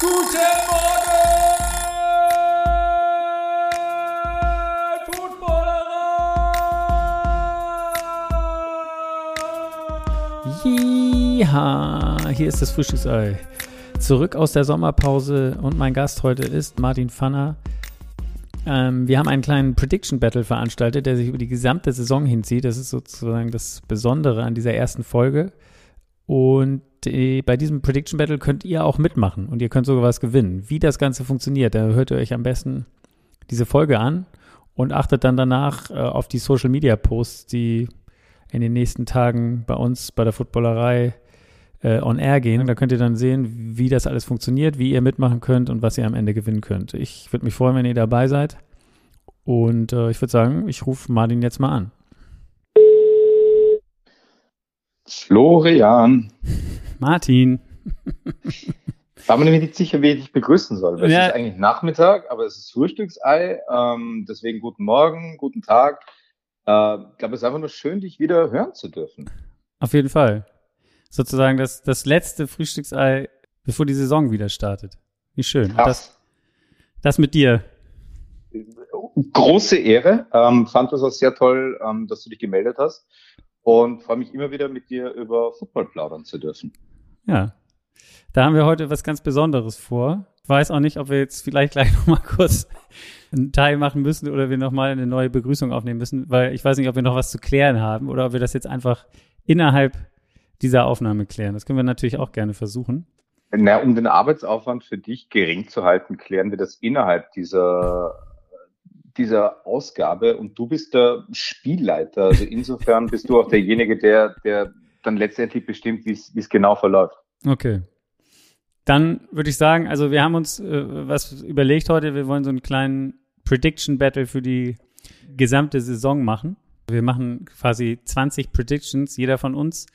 Guten Morgen, Footballerer! Ja, hier ist das Frühstücksei. Zurück aus der Sommerpause und mein Gast heute ist Martin Pfanner. Ähm, wir haben einen kleinen Prediction Battle veranstaltet, der sich über die gesamte Saison hinzieht. Das ist sozusagen das Besondere an dieser ersten Folge. Und äh, bei diesem Prediction Battle könnt ihr auch mitmachen und ihr könnt sogar was gewinnen. Wie das Ganze funktioniert, da hört ihr euch am besten diese Folge an und achtet dann danach äh, auf die Social Media Posts, die in den nächsten Tagen bei uns bei der Footballerei äh, on air gehen. Da könnt ihr dann sehen, wie das alles funktioniert, wie ihr mitmachen könnt und was ihr am Ende gewinnen könnt. Ich würde mich freuen, wenn ihr dabei seid. Und äh, ich würde sagen, ich rufe Martin jetzt mal an. Florian. Martin. War mir nämlich nicht sicher, wie ich dich begrüßen soll. Weil Ja. Es ist eigentlich Nachmittag, aber es ist Frühstücksei. Ähm, deswegen guten Morgen, guten Tag. Äh, ich glaube, es ist einfach nur schön, dich wieder hören zu dürfen. Auf jeden Fall. Sozusagen das, das letzte Frühstücksei, bevor die Saison wieder startet. Wie schön. Das, das mit dir. Große Ehre. Ähm, fand das auch sehr toll, ähm, dass du dich gemeldet hast. Und freue mich immer wieder mit dir über Football plaudern zu dürfen. Ja. Da haben wir heute was ganz Besonderes vor. Ich weiß auch nicht, ob wir jetzt vielleicht gleich noch mal kurz einen Teil machen müssen oder wir noch mal eine neue Begrüßung aufnehmen müssen, weil ich weiß nicht, ob wir noch was zu klären haben oder ob wir das jetzt einfach innerhalb dieser Aufnahme klären. Das können wir natürlich auch gerne versuchen. Na, um den Arbeitsaufwand für dich gering zu halten, klären wir das innerhalb dieser, dieser Ausgabe und du bist der Spielleiter. Also insofern bist du auch derjenige, der, der dann letztendlich bestimmt, wie es genau verläuft. Okay. Dann würde ich sagen, also wir haben uns äh, was überlegt heute. Wir wollen so einen kleinen Prediction Battle für die gesamte Saison machen. Wir machen quasi 20 Predictions, jeder von uns.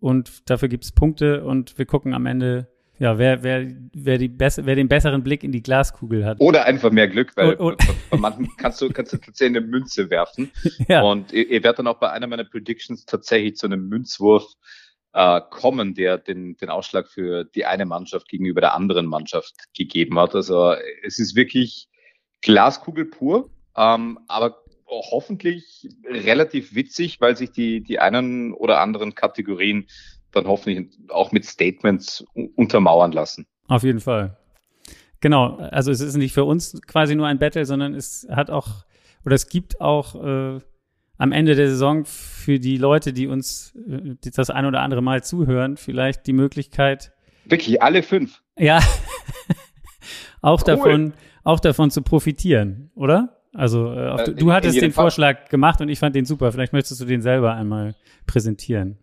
Und dafür gibt es Punkte und wir gucken am Ende, ja, wer, wer, wer, die bess wer den besseren Blick in die Glaskugel hat. Oder einfach mehr Glück, weil und- bei, bei manchen kannst du, kannst du tatsächlich eine Münze werfen. Ja, Und ihr, ihr werdet dann auch bei einer meiner Predictions tatsächlich zu einem Münzwurf äh, kommen, der den, den Ausschlag für die eine Mannschaft gegenüber der anderen Mannschaft gegeben hat. Also es ist wirklich Glaskugel pur, ähm, aber hoffentlich relativ witzig, weil sich die, die einen oder anderen Kategorien dann hoffentlich auch mit Statements untermauern lassen. auf jeden Fall. Genau, also es ist nicht für uns quasi nur ein Battle, sondern es hat auch, oder es gibt auch äh, am Ende der Saison für die Leute, die uns äh, das ein oder andere Mal zuhören, vielleicht die Möglichkeit, Wirklich alle fünf. ja, auch Cool. davon, auch davon zu profitieren, oder? Also äh, Äh, du in hattest den Fall. Vorschlag gemacht und ich fand den super. Vielleicht möchtest du den selber einmal präsentieren.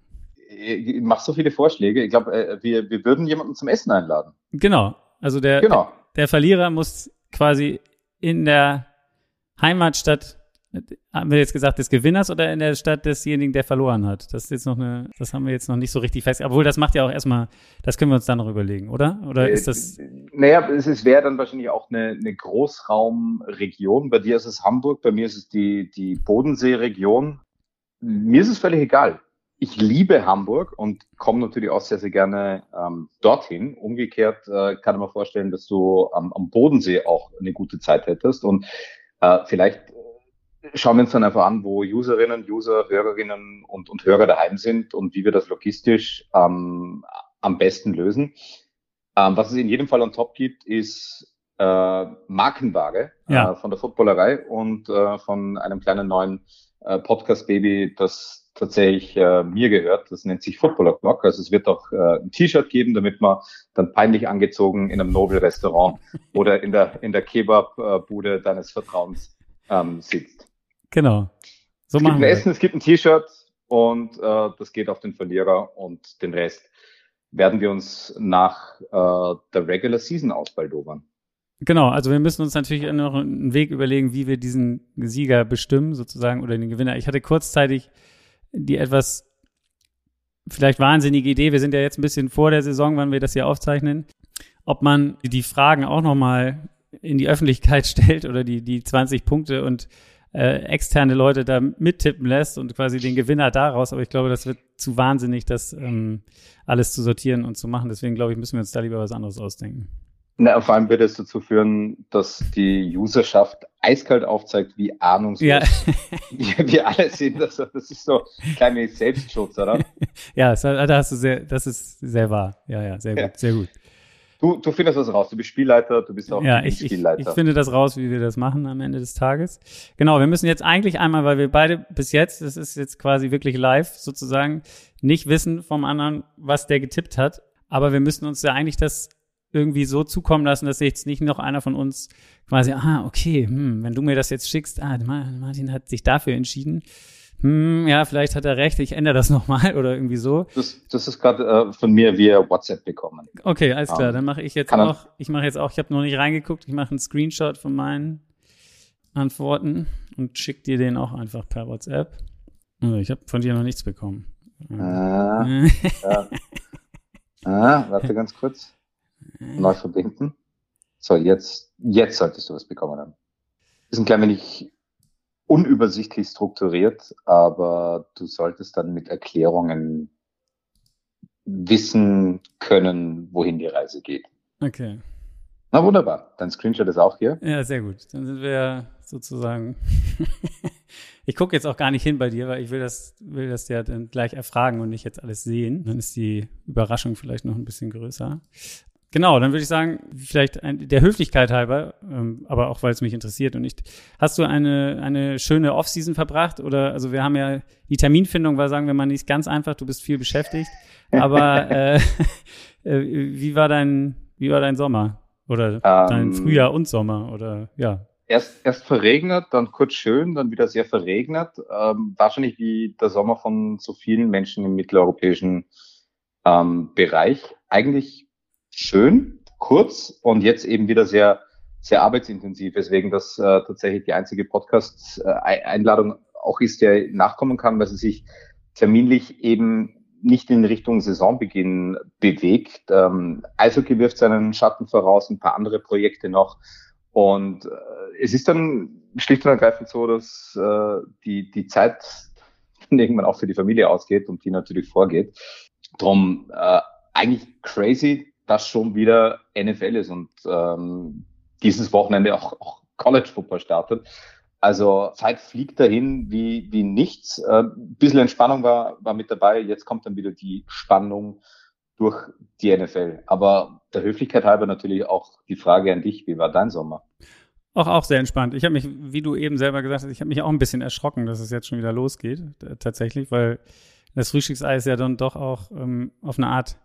Ich mach so viele Vorschläge. Ich glaube, äh, wir, wir würden jemanden zum Essen einladen. Genau. Also der, Genau. der Verlierer muss quasi in der Heimatstadt, haben wir jetzt gesagt, des Gewinners oder in der Stadt desjenigen, der verloren hat? Das ist jetzt noch eine, das haben wir jetzt noch nicht so richtig fest. Obwohl, das macht ja auch erstmal, das können wir uns dann noch überlegen, oder? Oder ist das, Äh, Naja, es ist- wäre dann wahrscheinlich auch eine, eine Großraumregion. Bei dir ist es Hamburg, bei mir ist es die, die Bodenseeregion. Mir ist es völlig egal. Ich liebe Hamburg und komme natürlich auch sehr, sehr gerne ähm, dorthin. Umgekehrt äh, kann ich mir vorstellen, dass du am, am Bodensee auch eine gute Zeit hättest. Und äh, vielleicht äh, schauen wir uns dann einfach an, wo Userinnen, User, Hörerinnen und, und Hörer daheim sind und wie wir das logistisch ähm, am besten lösen. Ähm, was es in jedem Fall on top gibt, ist äh, Markenware Ja. äh, von der Footballerei und äh, von einem kleinen neuen Podcast-Baby, das tatsächlich äh, mir gehört. Das nennt sich Footballer Clock. Also es wird auch äh, ein T-Shirt geben, damit man dann peinlich angezogen in einem Nobel-Restaurant oder in der, in der Kebab-Bude deines Vertrauens ähm, sitzt. genau. So es gibt ein wir. Essen, es gibt ein T-Shirt und äh, das geht auf den Verlierer und den Rest werden wir uns nach äh, der Regular Season ausbaldobern. Genau, also wir müssen uns natürlich noch einen Weg überlegen, wie wir diesen Sieger bestimmen, sozusagen, oder den Gewinner. Ich hatte kurzzeitig die etwas vielleicht wahnsinnige Idee, wir sind ja jetzt ein bisschen vor der Saison, wann wir das hier aufzeichnen, ob man die Fragen auch nochmal in die Öffentlichkeit stellt oder die, die 20 Punkte und äh, externe Leute da mittippen lässt und quasi den Gewinner daraus. Aber ich glaube, das wird zu wahnsinnig, das ähm, alles zu sortieren und zu machen. Deswegen glaube ich, müssen wir uns da lieber was anderes ausdenken. Na, vor allem wird es dazu führen, dass die Userschaft eiskalt aufzeigt, wie ahnungslos Ja, wir, wir alle sind. Also das ist so ein kleiner Selbstschutz, oder? ja, das, da hast du sehr, das ist sehr wahr. Ja, ja, sehr Ja. gut, sehr gut. Du, du findest das raus. Du bist Spielleiter, du bist auch Ja, ich, ich, Spielleiter. ich finde das raus, wie wir das machen am Ende des Tages. Genau, wir müssen jetzt eigentlich einmal, weil wir beide bis jetzt, das ist jetzt quasi wirklich live sozusagen, nicht wissen vom anderen, was der getippt hat. Aber wir müssen uns ja eigentlich das irgendwie so zukommen lassen, dass jetzt nicht noch einer von uns quasi, ah, okay, hm, wenn du mir das jetzt schickst, ah, Ma- Martin hat sich dafür entschieden. Hm, ja, vielleicht hat er recht, ich ändere das nochmal oder irgendwie so. das, das ist gerade äh, von mir via WhatsApp bekommen. Okay, alles klar. Ähm, Dann mache ich jetzt auch, ich mache jetzt auch, ich habe noch nicht reingeguckt, ich mache einen Screenshot von meinen Antworten und schick dir den auch einfach per WhatsApp. Also ich habe von dir noch nichts bekommen. Ah, ja. ah, warte ganz kurz. Neu verbinden. So, jetzt, jetzt solltest du was bekommen haben. Ist ein klein wenig unübersichtlich strukturiert, aber du solltest dann mit Erklärungen wissen können, wohin die Reise geht. Okay. Na wunderbar. Dein Screenshot ist auch hier. Ja, sehr gut. Dann sind wir sozusagen. ich gucke jetzt auch gar nicht hin bei dir, weil ich will das, will das ja dann gleich erfragen und nicht jetzt alles sehen. Dann ist die Überraschung vielleicht noch ein bisschen größer. Genau, dann würde ich sagen, vielleicht ein, der Höflichkeit halber, ähm, aber auch weil es mich interessiert und nicht. Hast du eine, eine schöne Offseason verbracht? Oder also wir haben ja die Terminfindung war, sagen wir mal, nicht ganz einfach, du bist viel beschäftigt. Aber äh, äh, wie war dein, wie war dein Sommer? Oder dein Ähm, Frühjahr und Sommer? Oder ja. Erst, erst verregnet, dann kurz schön, dann wieder sehr verregnet. Ähm, wahrscheinlich wie der Sommer von so vielen Menschen im mitteleuropäischen ähm, Bereich. Eigentlich schön, kurz und jetzt eben wieder sehr, sehr arbeitsintensiv, weswegen das äh, tatsächlich die einzige Podcast-Einladung auch ist, der nachkommen kann, weil sie sich terminlich eben nicht in Richtung Saisonbeginn bewegt. Ähm, Eishockey wirft seinen Schatten voraus, ein paar andere Projekte noch. Und äh, es ist dann schlicht und ergreifend so, dass äh, die, die Zeit irgendwann auch für die Familie ausgeht und die natürlich vorgeht. Drum äh, eigentlich crazy, dass schon wieder NFL ist und ähm, dieses Wochenende auch, auch College Football startet. Also Zeit fliegt dahin wie, wie nichts. Äh, bisschen Entspannung war, war mit dabei. Jetzt kommt dann wieder die Spannung durch die NFL. Aber der Höflichkeit halber natürlich auch die Frage an dich, wie war dein Sommer? Auch, auch sehr entspannt. Ich habe mich, wie du eben selber gesagt hast, ich habe mich auch ein bisschen erschrocken, dass es jetzt schon wieder losgeht, tatsächlich, weil das Frühstücksei ist ja dann doch auch ähm, auf eine Art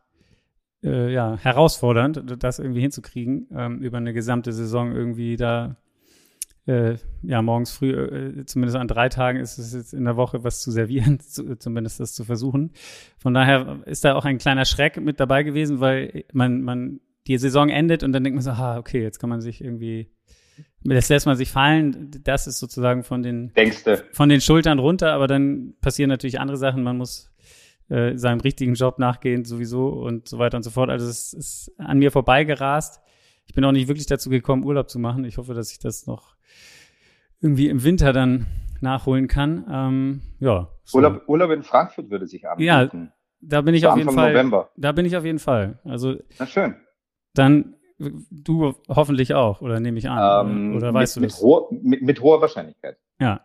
äh, ja, herausfordernd, das irgendwie hinzukriegen, ähm, über eine gesamte Saison irgendwie da, äh, ja, morgens früh, äh, zumindest an drei Tagen ist es jetzt in der Woche was zu servieren, zu, zumindest das zu versuchen. Von daher ist da auch ein kleiner Schreck mit dabei gewesen, weil man, man, die Saison endet und dann denkt man so, ah, okay, jetzt kann man sich irgendwie, das lässt man sich fallen, das ist sozusagen von den, von den Schultern runter, aber dann passieren natürlich andere Sachen. Man muss äh, seinem richtigen Job nachgehen sowieso und so weiter und so fort. Also es ist an mir vorbeigerast. Ich bin auch nicht wirklich dazu gekommen, Urlaub zu machen. Ich hoffe, dass ich das noch irgendwie im Winter dann nachholen kann. Ähm, ja. so. Urlaub, Urlaub in Frankfurt würde sich anbieten. Da bin ich Zu auf jeden Anfang Fall. November. Da bin ich auf jeden Fall. Also Na schön. dann du hoffentlich auch, oder nehme ich an. Ähm, oder weißt mit, du mit, das? hoher, mit, mit hoher Wahrscheinlichkeit. Ja.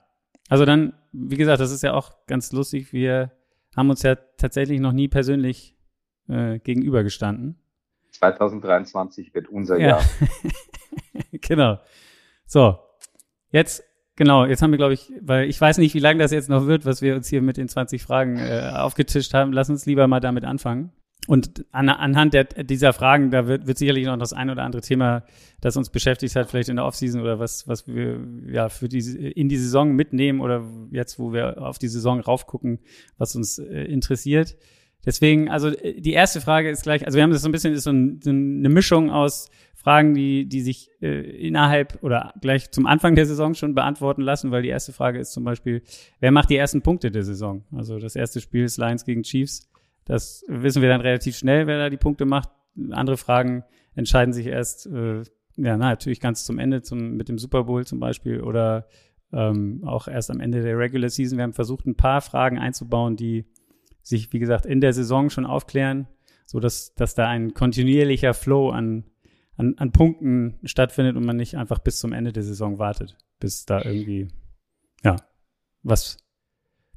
Also dann, wie gesagt, das ist ja auch ganz lustig. Wir haben uns ja tatsächlich noch nie persönlich äh, gegenübergestanden. 2023 wird unser Ja. Jahr. genau. So, jetzt, genau, jetzt haben wir, glaube ich, weil ich weiß nicht, wie lange das jetzt noch wird, was wir uns hier mit den 20 Fragen äh, aufgetischt haben. Lass uns lieber mal damit anfangen. Und an, anhand der, dieser Fragen, da wird, wird sicherlich noch das ein oder andere Thema, das uns beschäftigt hat, vielleicht in der Offseason oder was, was wir ja für die, in die Saison mitnehmen oder jetzt, wo wir auf die Saison raufgucken, was uns äh, interessiert. Deswegen, also äh, die erste Frage ist gleich, also wir haben das so ein bisschen, ist so, ein, so eine Mischung aus Fragen, die, die sich äh, innerhalb oder gleich zum Anfang der Saison schon beantworten lassen, weil die erste Frage ist zum Beispiel, wer macht die ersten Punkte der Saison? Also das erste Spiel ist Lions gegen Chiefs. Das wissen wir dann relativ schnell, wer da die Punkte macht. Andere Fragen entscheiden sich erst, äh, ja, na, natürlich ganz zum Ende, zum, mit dem Super Bowl zum Beispiel oder ähm, auch erst am Ende der Regular Season. Wir haben versucht, ein paar Fragen einzubauen, die sich, wie gesagt, in der Saison schon aufklären, so dass, dass da ein kontinuierlicher Flow an, an, an Punkten stattfindet und man nicht einfach bis zum Ende der Saison wartet, bis da irgendwie, ja, was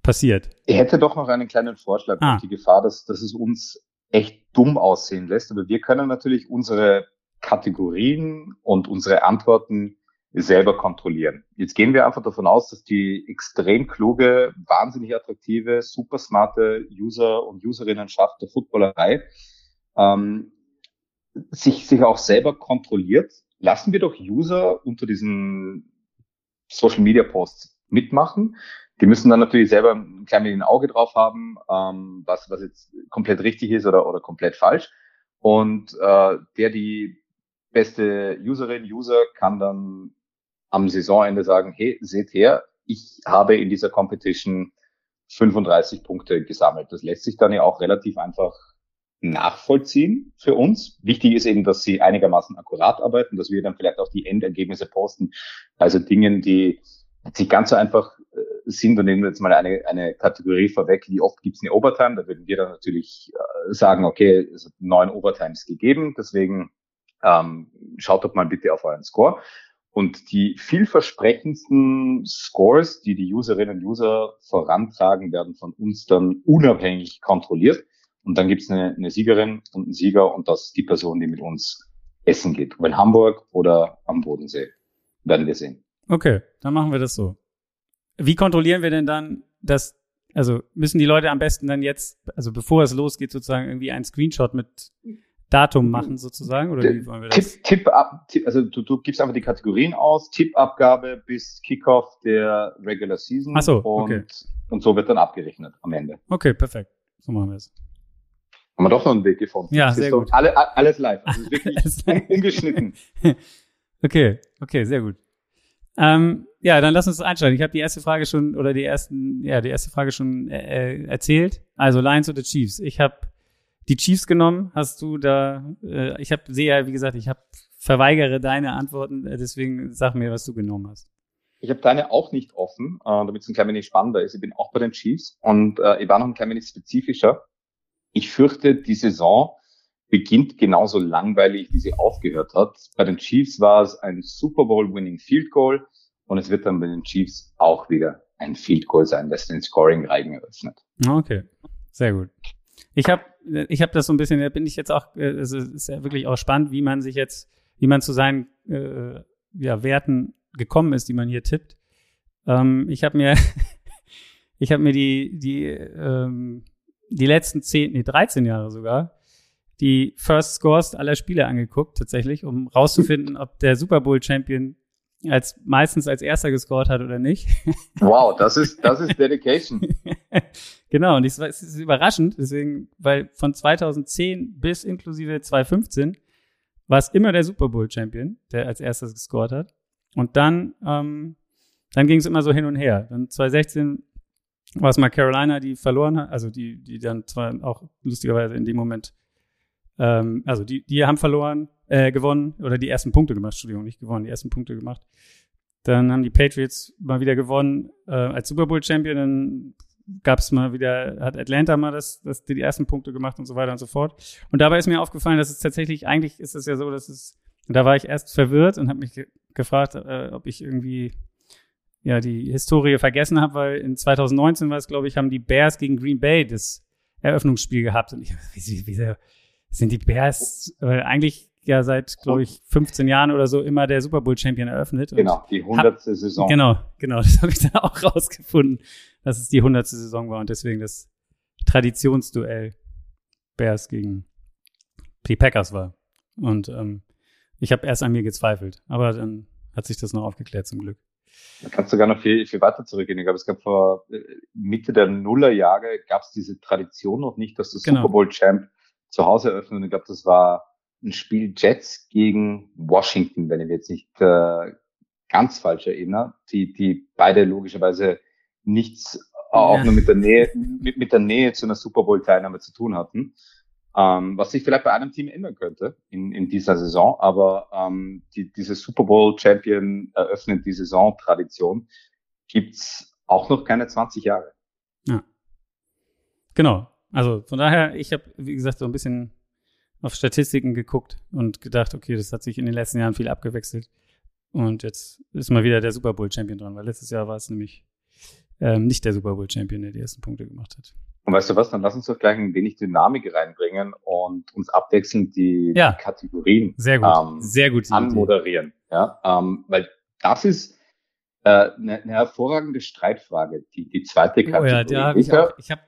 passiert. Ich hätte doch noch einen kleinen Vorschlag ah. auf die Gefahr, dass, dass es uns echt dumm aussehen lässt. Aber wir können natürlich unsere Kategorien und unsere Antworten selber kontrollieren. Jetzt gehen wir einfach davon aus, dass die extrem kluge, wahnsinnig attraktive, super smarte User und Userinnenschaft der Footballerei ähm, sich, sich auch selber kontrolliert. Lassen wir doch User unter diesen Social Media Posts mitmachen. Die müssen dann natürlich selber ein klein ein Auge drauf haben, ähm, was, was jetzt komplett richtig ist oder, oder komplett falsch. Und äh, der die beste Userin, User kann dann am Saisonende sagen, hey, seht her, ich habe in dieser Competition 35 Punkte gesammelt. Das lässt sich dann ja auch relativ einfach nachvollziehen für uns. Wichtig ist eben, dass sie einigermaßen akkurat arbeiten, dass wir dann vielleicht auch die Endergebnisse posten. Also Dingen, die nicht ganz so einfach sind. Und nehmen wir jetzt mal eine, eine Kategorie vorweg, wie oft gibt es eine Overtime? Da würden wir dann natürlich äh, sagen, okay, es hat neun Overtimes gegeben, deswegen ähm, schaut doch mal bitte auf euren Score. Und die vielversprechendsten Scores, die die Userinnen und User vorantragen, werden von uns dann unabhängig kontrolliert. Und dann gibt es eine, eine Siegerin und einen Sieger und das ist die Person, die mit uns essen geht. Ob in Hamburg oder am Bodensee. Werden wir sehen. Okay, dann machen wir das so. Wie kontrollieren wir denn dann, dass, also müssen die Leute am besten dann jetzt, also bevor es losgeht, sozusagen irgendwie einen Screenshot mit Datum machen sozusagen? Oder wie wollen wir das? Tipp, Tipp ab, Tipp, also du, du gibst einfach die Kategorien aus, Tippabgabe bis Kickoff der Regular Season. Ach so, und, okay. und so wird dann abgerechnet am Ende. Okay, perfekt. So machen wir es. Haben wir doch noch einen Weg gefunden. Ja, sehr gut. Alle, alles live. Also wirklich ungeschnitten. okay, okay, sehr gut. Ähm, ja, dann lass uns einsteigen. Ich habe die erste Frage schon oder die ersten, ja, die erste Frage schon äh, äh erzählt. Also Lions oder Chiefs. Ich habe die Chiefs genommen. Hast du da? Äh, ich habe sehe ja, wie gesagt, ich habe verweigere deine Antworten. Äh, deswegen sag mir, was du genommen hast. Ich habe deine auch nicht offen, äh, damit es ein klein wenig spannender ist. Ich bin auch bei den Chiefs und äh, ich war noch ein klein wenig spezifischer. Ich fürchte, die Saison beginnt genauso langweilig, wie sie aufgehört hat. Bei den Chiefs war es ein Super Bowl Winning Field Goal und es wird dann bei den Chiefs auch wieder ein Field Goal sein, das den Scoring-Reigen eröffnet. Okay, sehr gut. Ich habe ich hab das so ein bisschen, da bin ich jetzt auch, äh, es ist ja wirklich auch spannend, wie man sich jetzt, wie man zu seinen äh, ja, Werten gekommen ist, die man hier tippt. Ähm, ich habe mir, ich habe mir die, die, ähm, die letzten zehn, nee, 13 Jahre sogar die First Scores aller Spiele angeguckt, tatsächlich, um rauszufinden, ob der Super Bowl Champion als meistens als erster gescored hat oder nicht. Wow, das ist das ist Dedication. genau, und es ist überraschend, deswegen, weil von 2010 bis inklusive 2015 war es immer der Super Bowl Champion, der als erstes gescored hat. Und dann, ähm, dann ging es immer so hin und her. Dann 2016 war es mal Carolina, die verloren hat, also die, die dann zwar auch lustigerweise in dem Moment ähm, also die, die haben verloren, äh, gewonnen oder die ersten Punkte gemacht, Entschuldigung, nicht gewonnen, die ersten Punkte gemacht. Dann haben die Patriots mal wieder gewonnen äh, als Super Bowl Champion. Dann gab es mal wieder, hat Atlanta mal das, das, die ersten Punkte gemacht und so weiter und so fort. Und dabei ist mir aufgefallen, dass es tatsächlich, eigentlich ist es ja so, dass es, da war ich erst verwirrt und habe mich ge gefragt, äh, ob ich irgendwie ja die Historie vergessen habe, weil in 2019 war es, glaube ich, haben die Bears gegen Green Bay das Eröffnungsspiel gehabt. Und ich, wie, wie, wie, sind die Bears äh, eigentlich ja seit, glaube ich, 15 Jahren oder so immer der Super Bowl Champion eröffnet. Genau, die 100. Hab, Saison. Genau, genau, das habe ich dann auch rausgefunden, dass es die 100. Saison war und deswegen das Traditionsduell Bears gegen die Packers war. Und ähm, ich habe erst an mir gezweifelt, aber dann hat sich das noch aufgeklärt zum Glück. Da kannst du sogar noch viel, viel weiter zurückgehen. Ich glaube, es gab vor äh, Mitte der Nullerjahre gab es diese Tradition noch nicht, dass der genau. Super Bowl Champ zu Hause eröffnet. Und ich glaube, das war ein Spiel Jets gegen Washington, wenn ich mich jetzt nicht äh, ganz falsch erinnere, die, die beide logischerweise nichts auch nur mit der Nähe, mit, mit der Nähe zu einer Super Bowl-Teilnahme zu tun hatten. Ähm, was sich vielleicht bei einem Team ändern könnte in, in dieser Saison, aber ähm, die, diese Super Bowl Champion eröffnet die Saison-Tradition gibt's auch noch keine 20 Jahre. Ja. Genau. Also von daher, ich habe, wie gesagt, so ein bisschen auf Statistiken geguckt und gedacht, okay, das hat sich in den letzten Jahren viel abgewechselt. Und jetzt ist mal wieder der Super Bowl Champion dran, weil letztes Jahr war es nämlich ähm, nicht der Super Bowl Champion, der die ersten Punkte gemacht hat. Und weißt du was, dann lass uns doch gleich ein wenig Dynamik reinbringen und uns abwechselnd die, ja. die Kategorien sehr gut. Ähm, sehr gut anmoderieren. Ja, ähm, weil das ist äh, eine, eine hervorragende Streitfrage, die, die zweite Kategorie. Oh ja, hab ich, auch, ich habe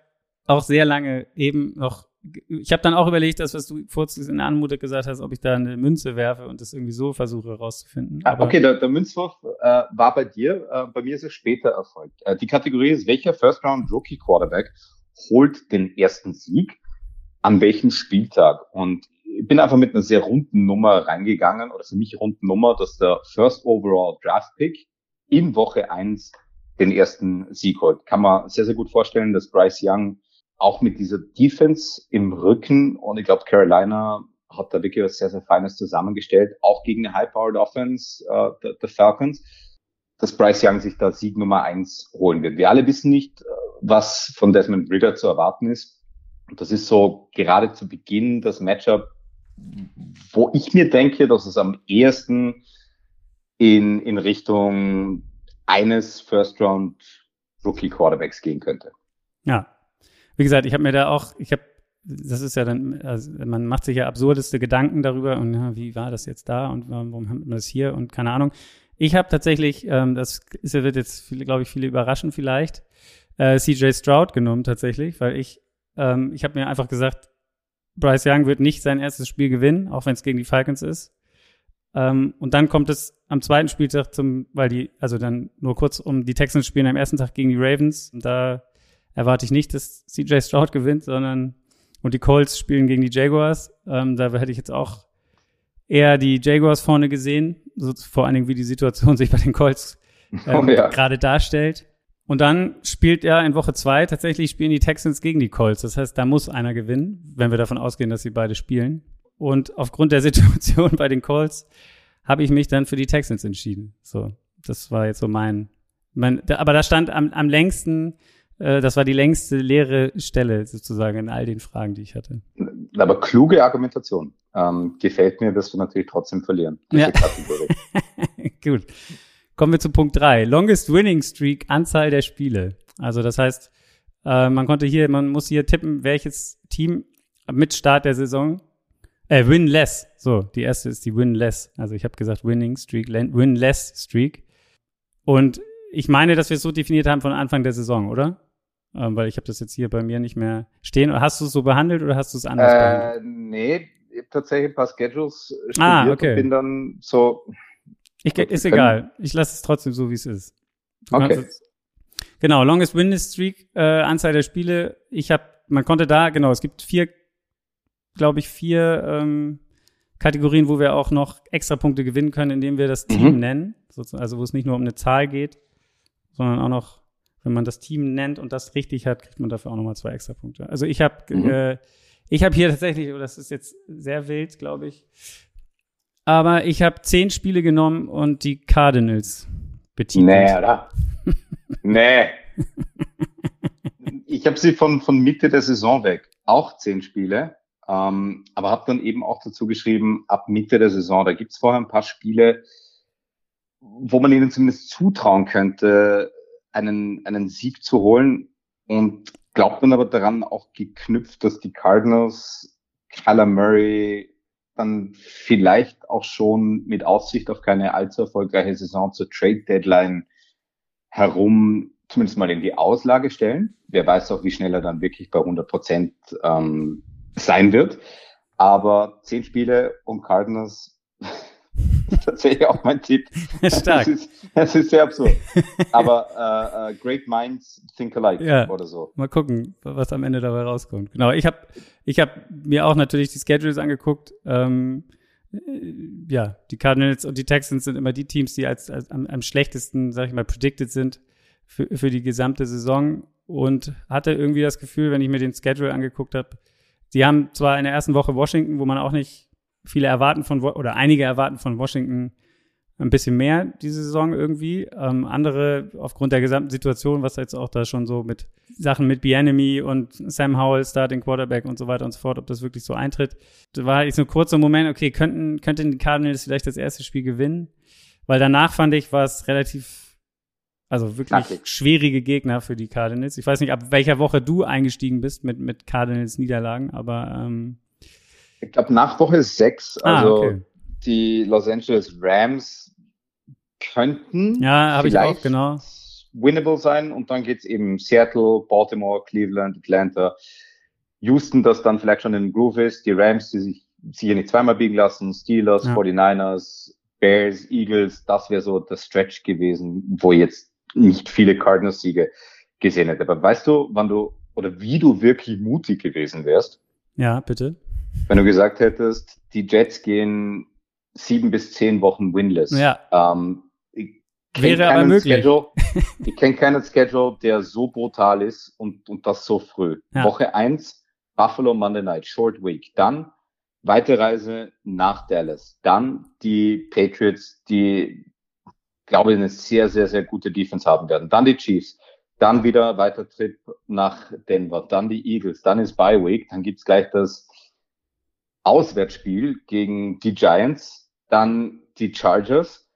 auch sehr lange eben noch ich habe dann auch überlegt, das, was du kurz in der Anmutung gesagt hast, ob ich da eine Münze werfe und das irgendwie so versuche herauszufinden. Ah, okay, der, der Münzwurf äh, war bei dir, äh, bei mir ist es später erfolgt. Äh, die Kategorie ist, welcher First-Round-Rookie-Quarterback holt den ersten Sieg an welchem Spieltag? Und ich bin einfach mit einer sehr runden Nummer reingegangen, oder für mich runden Nummer, dass der First Overall Draft Pick in Woche eins den ersten Sieg holt. Kann man sehr, sehr gut vorstellen, dass Bryce Young auch mit dieser Defense im Rücken und ich glaube, Carolina hat da wirklich was sehr, sehr Feines zusammengestellt, auch gegen eine High-Powered Offense äh, der, der, Falcons, dass Bryce Young sich da Sieg Nummer eins holen wird. Wir alle wissen nicht, äh, was von Desmond Ritter zu erwarten ist. Und das ist so gerade zu Beginn das Matchup, wo ich mir denke, dass es am ehesten in, in Richtung eines First-Round Rookie Quarterbacks gehen könnte. Ja, wie gesagt, ich habe mir da auch, ich habe, das ist ja dann, also man macht sich ja absurdeste Gedanken darüber und ja, wie war das jetzt da und warum haben wir das hier und keine Ahnung. Ich habe tatsächlich, ähm, das ist, wird jetzt, glaube ich, viele überraschen vielleicht, äh, CJ Stroud genommen tatsächlich, weil ich, ähm, ich habe mir einfach gesagt, Bryce Young wird nicht sein erstes Spiel gewinnen, auch wenn es gegen die Falcons ist. Ähm, und dann kommt es am zweiten Spieltag zum, weil die, also dann nur kurz um die Texans spielen am ersten Tag gegen die Ravens. Und da erwarte ich nicht, dass CJ Stroud gewinnt, sondern und die Colts spielen gegen die Jaguars. Ähm, da hätte ich jetzt auch eher die Jaguars vorne gesehen, so, vor allen Dingen wie die Situation sich bei den Colts ähm, oh, ja. gerade darstellt. Und dann spielt er in Woche zwei tatsächlich spielen die Texans gegen die Colts. Das heißt, da muss einer gewinnen, wenn wir davon ausgehen, dass sie beide spielen. Und aufgrund der Situation bei den Colts habe ich mich dann für die Texans entschieden. So, das war jetzt so mein, mein aber da stand am, am längsten äh, das war die längste leere Stelle sozusagen in all den Fragen, die ich hatte. Aber kluge Argumentation. Ähm, gefällt mir, dass wir natürlich trotzdem verlieren. Ja. Gut. Kommen wir zu Punkt drei. Longest Winning Streak, Anzahl der Spiele. Also das heißt, äh, man konnte hier, man muss hier tippen, welches Team mit Start der Saison äh, Win-less. So, die erste ist die Win-less. Also ich habe gesagt Winning Streak, Win-less Streak. Und ich meine, dass wir es so definiert haben von Anfang der Saison, oder? Ähm, weil ich habe das jetzt hier bei mir nicht mehr stehen. Hast du es so behandelt oder hast du es anders äh, behandelt? Nee, ich habe tatsächlich ein paar Schedules studiert ah, okay. und bin dann so. Ich, ist egal. Ich lasse es trotzdem so, wie es ist. Du okay. genau, Longest Win Streak, äh, Anzahl der Spiele. Ich habe, man konnte da, genau, es gibt vier, glaube ich, vier ähm, Kategorien, wo wir auch noch extra Punkte gewinnen können, indem wir das Team mhm. nennen. Also wo es nicht nur um eine Zahl geht, sondern auch noch wenn man das Team nennt und das richtig hat, kriegt man dafür auch nochmal zwei extra Punkte. Also ich habe mhm. äh, ich habe hier tatsächlich, oh, das ist jetzt sehr wild, glaube ich, aber ich habe zehn Spiele genommen und die Cardinals betitelt. Nee, oder? nee. Ich habe sie von, von Mitte der Saison weg. Auch zehn Spiele. Ähm, aber habe dann eben auch dazu geschrieben, ab Mitte der Saison. Da gibt's vorher ein paar Spiele, wo man ihnen zumindest zutrauen könnte, einen, einen Sieg zu holen und glaubt dann aber daran auch geknüpft, dass die Cardinals Kyler Murray dann vielleicht auch schon mit Aussicht auf keine allzu erfolgreiche Saison zur Trade Deadline herum zumindest mal in die Auslage stellen. Wer weiß auch, wie schnell er dann wirklich bei 100 Prozent ähm, sein wird. Aber zehn Spiele und Cardinals tatsächlich auch mein Tipp. Stark. Das ist, das ist sehr absurd. Aber äh, uh, Great Minds Think Alike ja, oder so. Mal gucken, was am Ende dabei rauskommt. Genau, ich habe ich hab mir auch natürlich die Schedules angeguckt. Ähm, äh, ja, die Cardinals und die Texans sind immer die Teams, die als, als am, am, schlechtesten, sag ich mal, predicted sind für, für die gesamte Saison. Und hatte irgendwie das Gefühl, wenn ich mir den Schedule angeguckt habe, die haben zwar in der ersten Woche Washington, wo man auch nicht viele erwarten von, oder einige erwarten von Washington ein bisschen mehr diese Saison irgendwie. Ähm, andere aufgrund der gesamten Situation, was jetzt auch da schon so mit Sachen mit Bienemy und Sam Howell, Starting Quarterback und so weiter und so fort, ob das wirklich so eintritt. Da war jetzt so ein kurzer Moment, okay, könnten, könnten die Cardinals vielleicht das erste Spiel gewinnen? Weil danach fand ich, war es relativ, also wirklich Knackig. schwierige Gegner für die Cardinals. Ich weiß nicht, ab welcher Woche du eingestiegen bist mit, mit Cardinals Niederlagen, aber ähm, Ich glaube, nach Woche sechs, ah, also okay. die Los Angeles Rams könnten Ja, habe ich auch, genau. winnable sein und dann geht's eben Seattle, Baltimore, Cleveland, Atlanta, Houston, das dann vielleicht schon in Groove ist, die Rams, die sich sicher nicht zweimal biegen lassen, Steelers, Ja. 49ers, Bears, Eagles, das wäre so das Stretch gewesen, wo jetzt nicht viele Cardinals-Siege gesehen hätte. Aber weißt du, wann du oder wie du wirklich mutig gewesen wärst, Ja, bitte. Wenn du gesagt hättest, die Jets gehen sieben bis zehn Wochen winless. Ja. Ähm, Wäre aber möglich. Schedule, ich kenne keinen Schedule, der so brutal ist und, und das so früh. Ja. Woche eins Buffalo Monday Night, Short Week. Dann weite Reise nach Dallas. Dann die Patriots, die, glaube ich, eine sehr, sehr, sehr gute Defense haben werden. Dann die Chiefs. Dann wieder weiter Trip nach Denver. Dann die Eagles. Dann ist Bye Week. Dann gibt's gleich das Auswärtsspiel gegen die Giants. Dann die Chargers.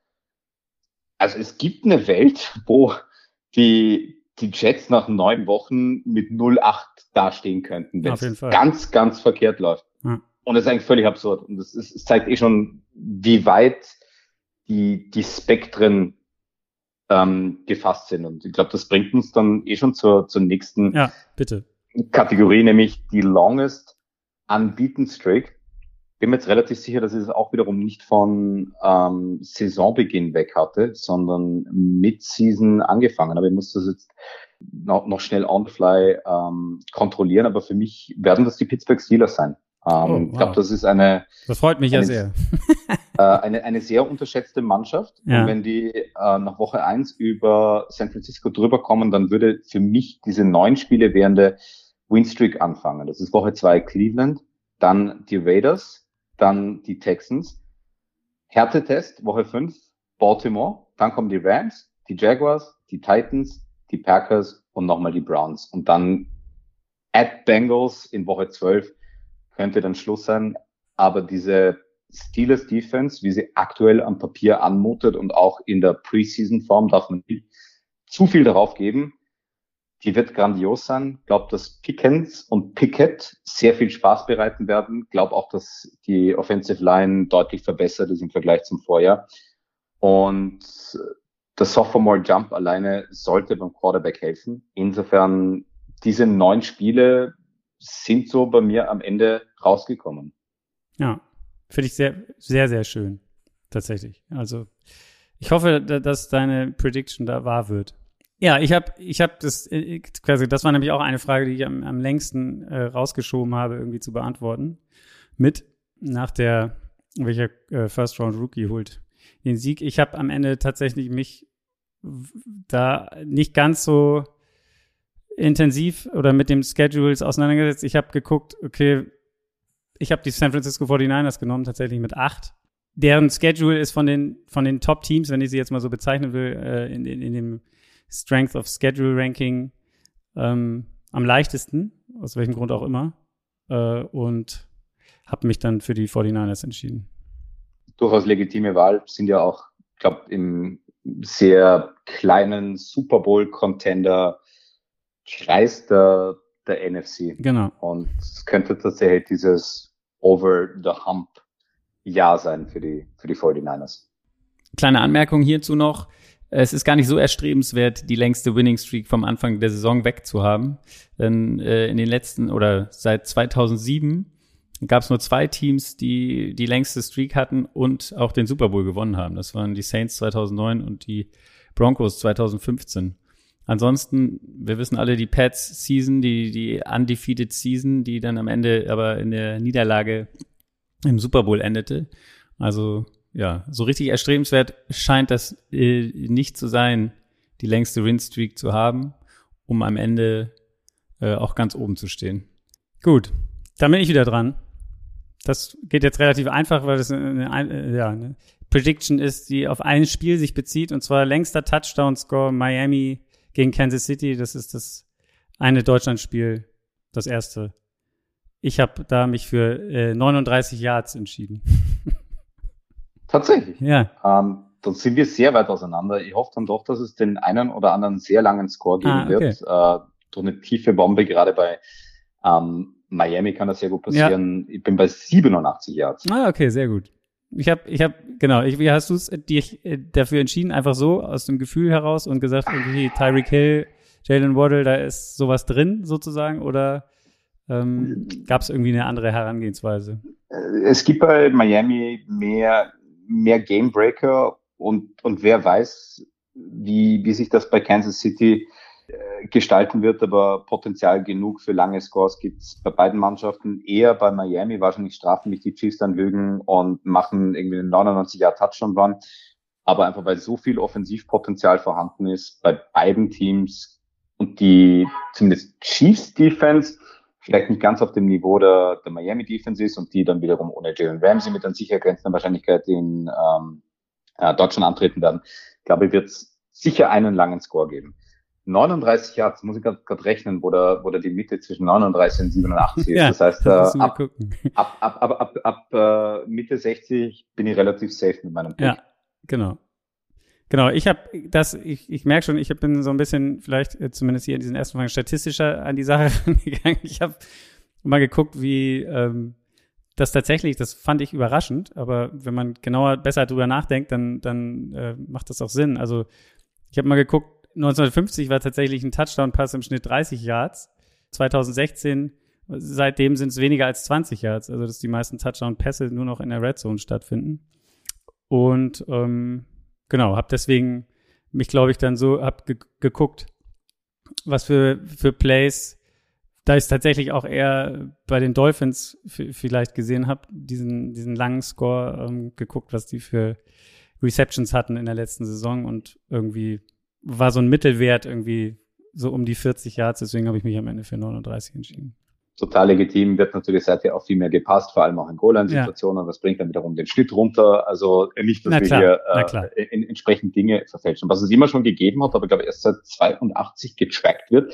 Also es gibt eine Welt, wo die, die Jets nach neun Wochen mit 0-8 dastehen könnten, wenn es ganz, ganz verkehrt läuft. Ja. Und das ist eigentlich völlig absurd. Und das ist, es zeigt eh schon, wie weit die, die Spektren ähm, gefasst sind. Und ich glaube, das bringt uns dann eh schon zur, zur nächsten Ja, bitte. Kategorie, nämlich die longest unbeaten streak. Bin mir jetzt relativ sicher, dass ich das auch wiederum nicht von ähm, Saisonbeginn weg hatte, sondern mit Season angefangen. Aber ich muss das jetzt noch, noch schnell on the fly ähm, kontrollieren. Aber für mich werden das die Pittsburgh Steelers sein. Ähm, Oh, Ich glaube, wow. das ist eine Das freut mich ja Eine- sehr. äh, eine, eine sehr unterschätzte Mannschaft. Ja. Und wenn die äh, nach Woche eins über San Francisco drüber kommen, dann würde für mich diese neun Spiele währende Winstreak anfangen. Das ist Woche zwei Cleveland, dann die Raiders, dann die Texans. Härtetest, Woche fünf Baltimore, dann kommen die Rams, die Jaguars, die Titans, die Packers und nochmal die Browns. Und dann at Bengals in Woche 12 könnte dann Schluss sein. Aber diese Steelers Defense, wie sie aktuell am Papier anmutet und auch in der Preseason-Form, darf man nicht zu viel darauf geben. Die wird grandios sein. Glaub, dass Pickens und Pickett sehr viel Spaß bereiten werden. Glaub auch, dass die Offensive Line deutlich verbessert ist im Vergleich zum Vorjahr. Und der Sophomore Jump alleine sollte beim Quarterback helfen. Insofern, diese neun Spiele sind so bei mir am Ende rausgekommen. Ja, finde ich sehr, sehr, sehr schön. Tatsächlich. Also, ich hoffe, da- dass deine Prediction da wahr wird. Ja, ich habe, ich habe das, äh, quasi, das war nämlich auch eine Frage, die ich am, am längsten äh, rausgeschoben habe, irgendwie zu beantworten. Mit nach der, welcher äh, First Round Rookie holt den Sieg. Ich habe am Ende tatsächlich mich da nicht ganz so intensiv oder mit dem Schedules auseinandergesetzt. Ich habe geguckt, okay, ich habe die San Francisco 49ers genommen, tatsächlich mit acht. Deren Schedule ist von den, von den Top-Teams, wenn ich sie jetzt mal so bezeichnen will, äh, in, in, in dem Strength of Schedule Ranking ähm, am leichtesten, aus welchem Grund auch immer. Äh, und habe mich dann für die 49ers entschieden. durchaus legitime Wahl, sind ja auch, ich glaube, im sehr kleinen Super Bowl-Contender Kreis der, der NFC. Genau. Und es könnte tatsächlich dieses Over the Hump Jahr sein für die, für die 49ers. Kleine Anmerkung hierzu noch. Es ist gar nicht so erstrebenswert, die längste Winning Streak vom Anfang der Saison wegzuhaben. Denn äh, in den letzten oder seit 2007 gab es nur zwei Teams, die die längste Streak hatten und auch den Super Bowl gewonnen haben. Das waren die Saints 2009 und die Broncos 2015. Ansonsten, wir wissen alle, die Pats Season, die, die undefeated Season, die dann am Ende aber in der Niederlage im Super Bowl endete. Also ja, so richtig erstrebenswert scheint das äh, nicht zu sein, die längste Win-Streak zu haben, um am Ende äh, auch ganz oben zu stehen. Gut, dann bin ich wieder dran. Das geht jetzt relativ einfach, weil das eine, eine, ja, eine Prediction ist, die auf ein Spiel sich bezieht, und zwar längster Touchdown-Score Miami gegen Kansas City. Das ist das eine Deutschlandspiel, das erste. Ich habe da mich für äh, 39 Yards entschieden. Tatsächlich. Ja. Ähm, dann sind wir sehr weit auseinander. Ich hoffe dann doch, dass es den einen oder anderen sehr langen Score geben Ah, okay. wird. Äh, durch eine tiefe Bombe, gerade bei ähm, Miami kann das sehr gut passieren. Ich bin bei 87 Yards. Ah, okay, sehr gut. Ich habe, ich habe, genau, ich, wie hast du es dich äh, dafür entschieden, einfach so aus dem Gefühl heraus und gesagt, irgendwie Tyreek Hill, Jalen Waddle, da ist sowas drin sozusagen oder ähm, gab es irgendwie eine andere Herangehensweise? Äh, Es gibt bei Miami mehr, mehr Gamebreaker und, und wer weiß, wie, wie sich das bei Kansas City äh, gestalten wird, aber Potenzial genug für lange Scores gibt's bei beiden Mannschaften. Eher bei Miami, wahrscheinlich strafen mich die Chiefs dann Lügen und machen irgendwie einen 99 Jahr Touchdown Run. Aber einfach weil so viel Offensivpotenzial vorhanden ist bei beiden Teams und die zumindest Chiefs Defense vielleicht nicht ganz auf dem Niveau der, der Miami Defense ist und die dann wiederum ohne Jalen Ramsey mit einer sicher grenzender Wahrscheinlichkeit in ähm, äh, Deutschland antreten werden, glaube ich, wird es sicher einen langen Score geben. 39 Yards, muss ich gerade rechnen, wo da, wo da die Mitte zwischen 39 und 87 ist. Ja, das heißt, das äh, ab, ab, ab, ab, ab, ab äh, Mitte 60 bin ich relativ safe mit meinem Pick. Ja, genau. Genau, ich habe das, ich, ich merke schon, ich bin so ein bisschen vielleicht äh, zumindest hier in diesen ersten Fragen statistischer an die Sache gegangen. Ich habe mal geguckt, wie ähm, das tatsächlich, das fand ich überraschend, aber wenn man genauer besser drüber nachdenkt, dann, dann äh, macht das auch Sinn. Also ich habe mal geguckt, 1950 war tatsächlich ein Touchdown-Pass im Schnitt 30 Yards. 2016, seitdem sind es weniger als 20 Yards, also dass die meisten Touchdown-Pässe nur noch in der Red Zone stattfinden. Und ähm, genau, habe deswegen mich, glaube ich, dann so hab ge geguckt, was für, für Plays, da ich tatsächlich auch eher bei den Dolphins vielleicht gesehen habe, diesen, diesen langen Score ähm, geguckt, was die für Receptions hatten in der letzten Saison und irgendwie war so ein Mittelwert irgendwie so um die 40 Yards, deswegen habe ich mich am Ende für 39 entschieden. Total legitim, wird natürlich seither auch viel mehr gepasst, vor allem auch in Goal-Line-Situationen. Ja. Das bringt dann wiederum den Schnitt runter. Also nicht, dass Na wir klar, hier klar. äh, in, entsprechend Dinge verfälschen. Was es immer schon gegeben hat, aber ich glaube erst seit 82 getrackt wird,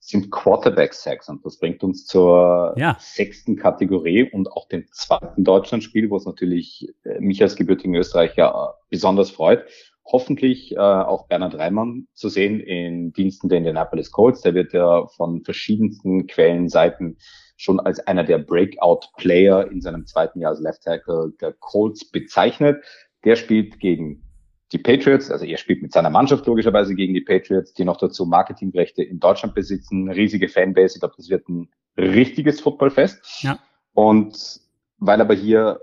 sind Quarterback-Sacks. Und das bringt uns zur Ja. sechsten Kategorie und auch dem zweiten Deutschlandspiel, wo es natürlich äh, mich als gebürtigen Österreicher äh, besonders freut. Hoffentlich äh, auch Bernhard Reimann zu sehen in Diensten der Indianapolis Colts. Der wird ja von verschiedensten Quellenseiten schon als einer der Breakout-Player in seinem zweiten Jahr als Left Tackle der Colts bezeichnet. Der spielt gegen die Patriots, also er spielt mit seiner Mannschaft logischerweise gegen die Patriots, die noch dazu Marketingrechte in Deutschland besitzen, riesige Fanbase. Ich glaube, das wird ein richtiges Footballfest. Ja. Und weil aber hier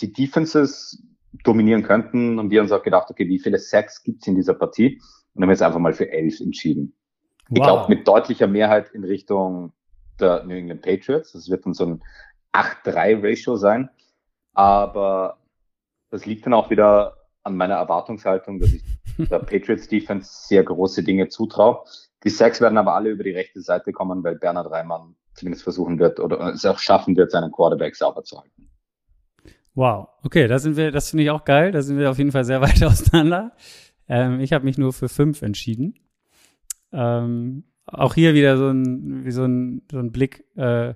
die Defenses dominieren könnten, haben wir uns auch gedacht, okay, wie viele Sacks gibt's in dieser Partie? Und haben jetzt einfach mal für elf entschieden. Wow. Ich glaube, mit deutlicher Mehrheit in Richtung der New England Patriots. Das wird dann so ein 8-3-Ratio sein. Aber das liegt dann auch wieder an meiner Erwartungshaltung, dass ich der Patriots Defense sehr große Dinge zutraue. Die Sacks werden aber alle über die rechte Seite kommen, weil Bernhard Reimann zumindest versuchen wird oder es auch schaffen wird, seinen Quarterback sauber zu halten. Wow, okay, da sind wir, das finde ich auch geil. Da sind wir auf jeden Fall sehr weit auseinander. Ähm, ich habe mich nur für fünf entschieden. Ähm, auch hier wieder so ein, wie so ein, so ein Blick. Äh,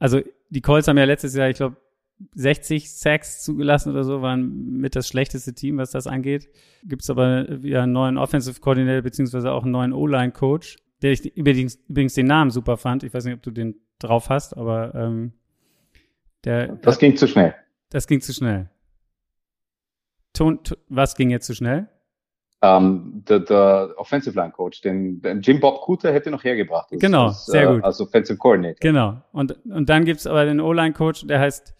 also die Colts haben ja letztes Jahr, ich glaube, 60 Sacks zugelassen oder so, waren mit das schlechteste Team, was das angeht. Gibt es aber wieder einen neuen Offensive Coordinator beziehungsweise auch einen neuen O-Line-Coach, der ich übrigens, übrigens den Namen super fand. Ich weiß nicht, ob du den drauf hast, aber ähm, der. Das ging zu schnell. Das ging zu schnell. Ton, was ging jetzt zu schnell? Ähm, der, der Offensive Line Coach, den, den Jim Bob Cooter hätte noch hergebracht. Als, genau, als, sehr äh, gut. Als Offensive Coordinator. Genau. Und, und dann gibt's aber den O-Line Coach, der heißt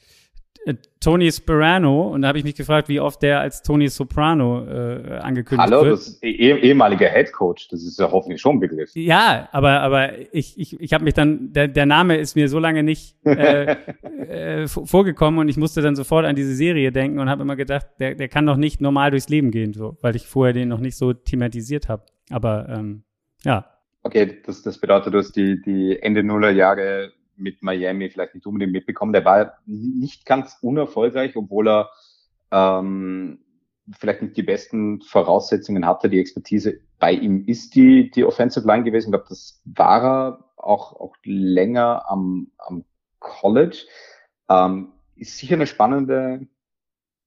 Tony Sperano. Und da habe ich mich gefragt, wie oft der als Tony Soprano äh, angekündigt Hallo, wird. das ist eh, ehemaliger Head Coach. Das ist ja hoffentlich schon ein Begriff. Ja, aber, aber ich, ich, ich habe mich dann, der, der Name ist mir so lange nicht äh, äh, vorgekommen und ich musste dann sofort an diese Serie denken und habe immer gedacht, der, der kann doch nicht normal durchs Leben gehen, so, weil ich vorher den noch nicht so thematisiert habe. Aber ähm, ja. Okay, das, das bedeutet, du hast die, die Ende Nuller Jahre mit Miami vielleicht nicht unbedingt mitbekommen. Der war nicht ganz unerfolgreich, obwohl er ähm, vielleicht nicht die besten Voraussetzungen hatte, die Expertise bei ihm ist die, die Offensive Line gewesen. Ich glaube, das war er auch, auch länger am, am College. Ähm, ist sicher eine spannende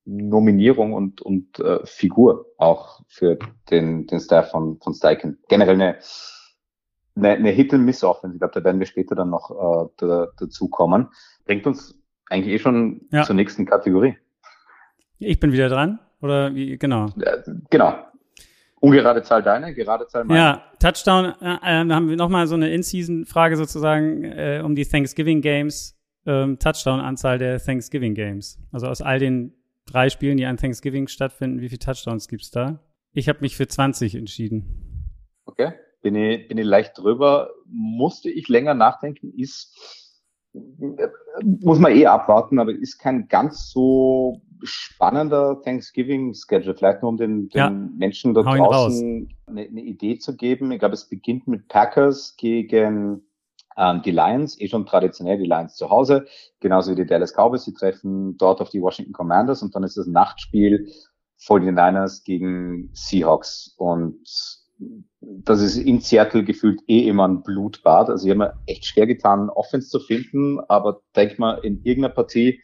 Nominierung und, und äh, Figur auch für den, den Staff von, von Steichen. Generell eine, eine, eine Hit-and-Miss-Offense. Ich glaube, da werden wir später dann noch äh, da, dazu kommen. Bringt uns eigentlich eh schon ja. zur nächsten Kategorie. Ich bin wieder dran. Oder wie, genau. Äh, genau. Ungerade Zahl deine, gerade Zahl meine. Ja, Touchdown, äh, äh, haben wir nochmal so eine In-Season-Frage sozusagen äh, um die Thanksgiving Games, ähm, Touchdown-Anzahl der Thanksgiving Games. Also aus all den drei Spielen, die an Thanksgiving stattfinden, wie viele Touchdowns gibt's da? Ich habe mich für 20 entschieden. Okay, bin ich, bin ich leicht drüber. Musste ich länger nachdenken, ist, muss man eh abwarten, aber ist kein ganz so spannender Thanksgiving-Schedule, vielleicht nur um den, den ja. Menschen da draußen eine, eine, Idee zu geben. Ich glaube, es beginnt mit Packers gegen ähm, die Lions, eh schon traditionell die Lions zu Hause, genauso wie die Dallas Cowboys, die treffen dort auf die Washington Commanders und dann ist das Nachtspiel. 49ers gegen Seahawks. Und das ist in Seattle gefühlt eh immer ein Blutbad. Also ich habe mir echt schwer getan, Offense zu finden, aber denk mal in irgendeiner Partie,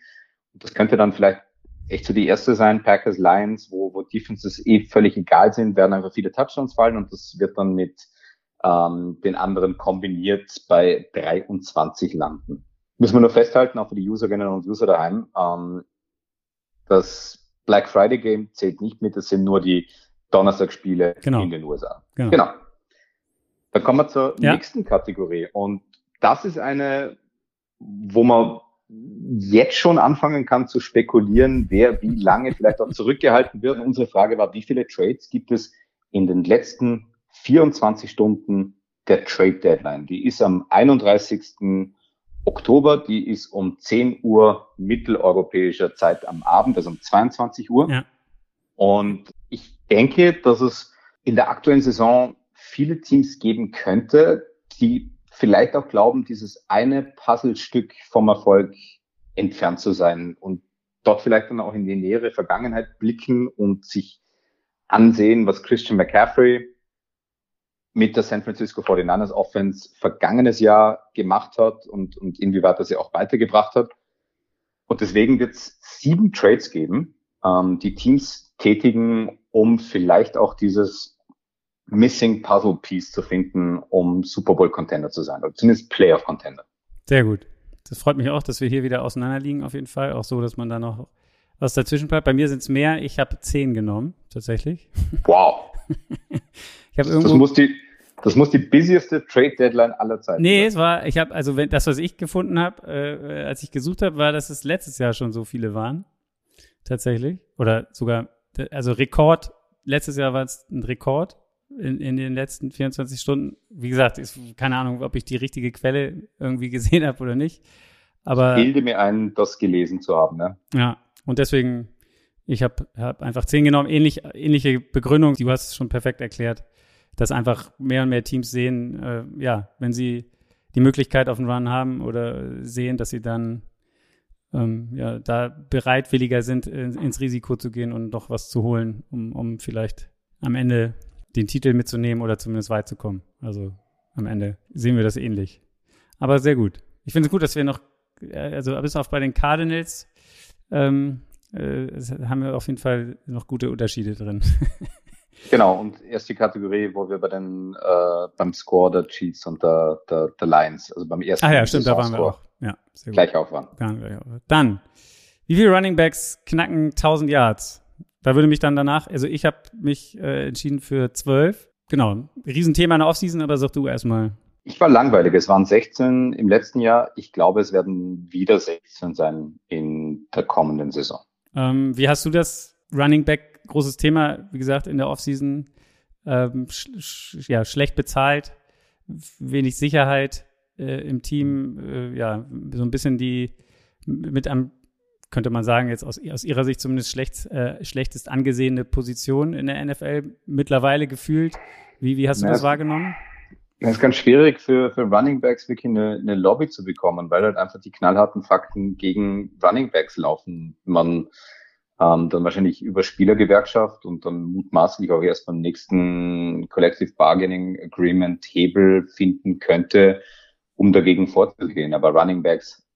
das könnte dann vielleicht echt so die erste sein, Packers, Lions, wo, wo Defenses eh völlig egal sind, werden einfach viele Touchdowns fallen und das wird dann mit ähm, den anderen kombiniert bei 23 landen. Müssen wir nur festhalten, auch für die Userinnen und User daheim, ähm, das Black Friday Game zählt nicht mit, das sind nur die Donnerstagsspiele genau. in den USA. Genau. genau. Dann kommen wir zur ja. nächsten Kategorie und das ist eine, wo man jetzt schon anfangen kann zu spekulieren, wer wie lange vielleicht auch zurückgehalten wird. Und unsere Frage war, wie viele Trades gibt es in den letzten 24 Stunden der Trade Deadline? Die ist am 31. Oktober, die ist um 10 Uhr mitteleuropäischer Zeit am Abend, also um 22 Uhr. Ja. Und denke, dass es in der aktuellen Saison viele Teams geben könnte, die vielleicht auch glauben, dieses eine Puzzlestück vom Erfolg entfernt zu sein und dort vielleicht dann auch in die nähere Vergangenheit blicken und sich ansehen, was Christian McCaffrey mit der San Francisco 49ers Offense vergangenes Jahr gemacht hat und, und inwieweit er sie auch weitergebracht hat. Und deswegen wird es sieben Trades geben, ähm, die Teams tätigen, um vielleicht auch dieses Missing Puzzle Piece zu finden, um Super Bowl Contender zu sein, oder zumindest Playoff Contender. Sehr gut. Das freut mich auch, dass wir hier wieder auseinanderliegen, auf jeden Fall. Auch so, dass man da noch was dazwischen bleibt. Bei mir sind es mehr. Ich habe zehn genommen, tatsächlich. Wow. ich habe irgendwo. Das muss die, das muss die busieste Trade Deadline aller Zeiten Nee, sein. es war, ich habe, also wenn, das, was ich gefunden habe, äh, als ich gesucht habe, war, dass es letztes Jahr schon so viele waren. Tatsächlich. Oder sogar, also Rekord, letztes Jahr war es ein Rekord in, in den letzten 24 Stunden. Wie gesagt, ist keine Ahnung, ob ich die richtige Quelle irgendwie gesehen habe oder nicht. Aber ich bilde mir ein, das gelesen zu haben. Ne? Ja, und deswegen, ich habe hab einfach 10 genommen. Ähnlich, ähnliche Begründung, du hast es schon perfekt erklärt, dass einfach mehr und mehr Teams sehen, äh, ja, wenn sie die Möglichkeit auf einen Run haben oder sehen, dass sie dann ähm, ja, da bereitwilliger sind, in, ins Risiko zu gehen und noch was zu holen, um, um vielleicht am Ende den Titel mitzunehmen oder zumindest weit zu kommen. Also am Ende sehen wir das ähnlich. Aber sehr gut. Ich finde es gut, dass wir noch, äh, also bis auf bei den Cardinals, ähm, äh, haben wir auf jeden Fall noch gute Unterschiede drin. genau, und erst die Kategorie, wo wir bei den, äh, beim Score der Chiefs und der, der, der Lions, also beim ersten. Ah ja, stimmt, da waren wir auch. Ja, sehr gleich gut. Aufwand. Dann, wie viele Running Backs knacken 1000 Yards? Da würde mich dann danach, also ich habe mich äh, entschieden für zwölf. Genau, Riesenthema in der Offseason, aber sag du erstmal. Ich war langweilig. Es waren 16 im letzten Jahr. Ich glaube, es werden wieder 16 sein in der kommenden Saison. Ähm, wie hast du das Running Back? Großes Thema, wie gesagt, in der Offseason. Ähm, sch sch ja, schlecht bezahlt, wenig Sicherheit äh, im Team. Äh, ja, so ein bisschen die mit am könnte man sagen, jetzt aus, aus ihrer Sicht zumindest schlecht, äh, schlechtest angesehene Position in der NFL mittlerweile gefühlt. Wie, wie hast du ja, das wahrgenommen? Es ist ganz schwierig für, für Running Backs wirklich eine, eine Lobby zu bekommen, weil halt einfach die knallharten Fakten gegen Running Backs laufen. Man ähm, dann wahrscheinlich über Spielergewerkschaft und dann mutmaßlich auch erst beim nächsten Collective Bargaining Agreement Hebel finden könnte, um dagegen vorzugehen. Aber Running Backs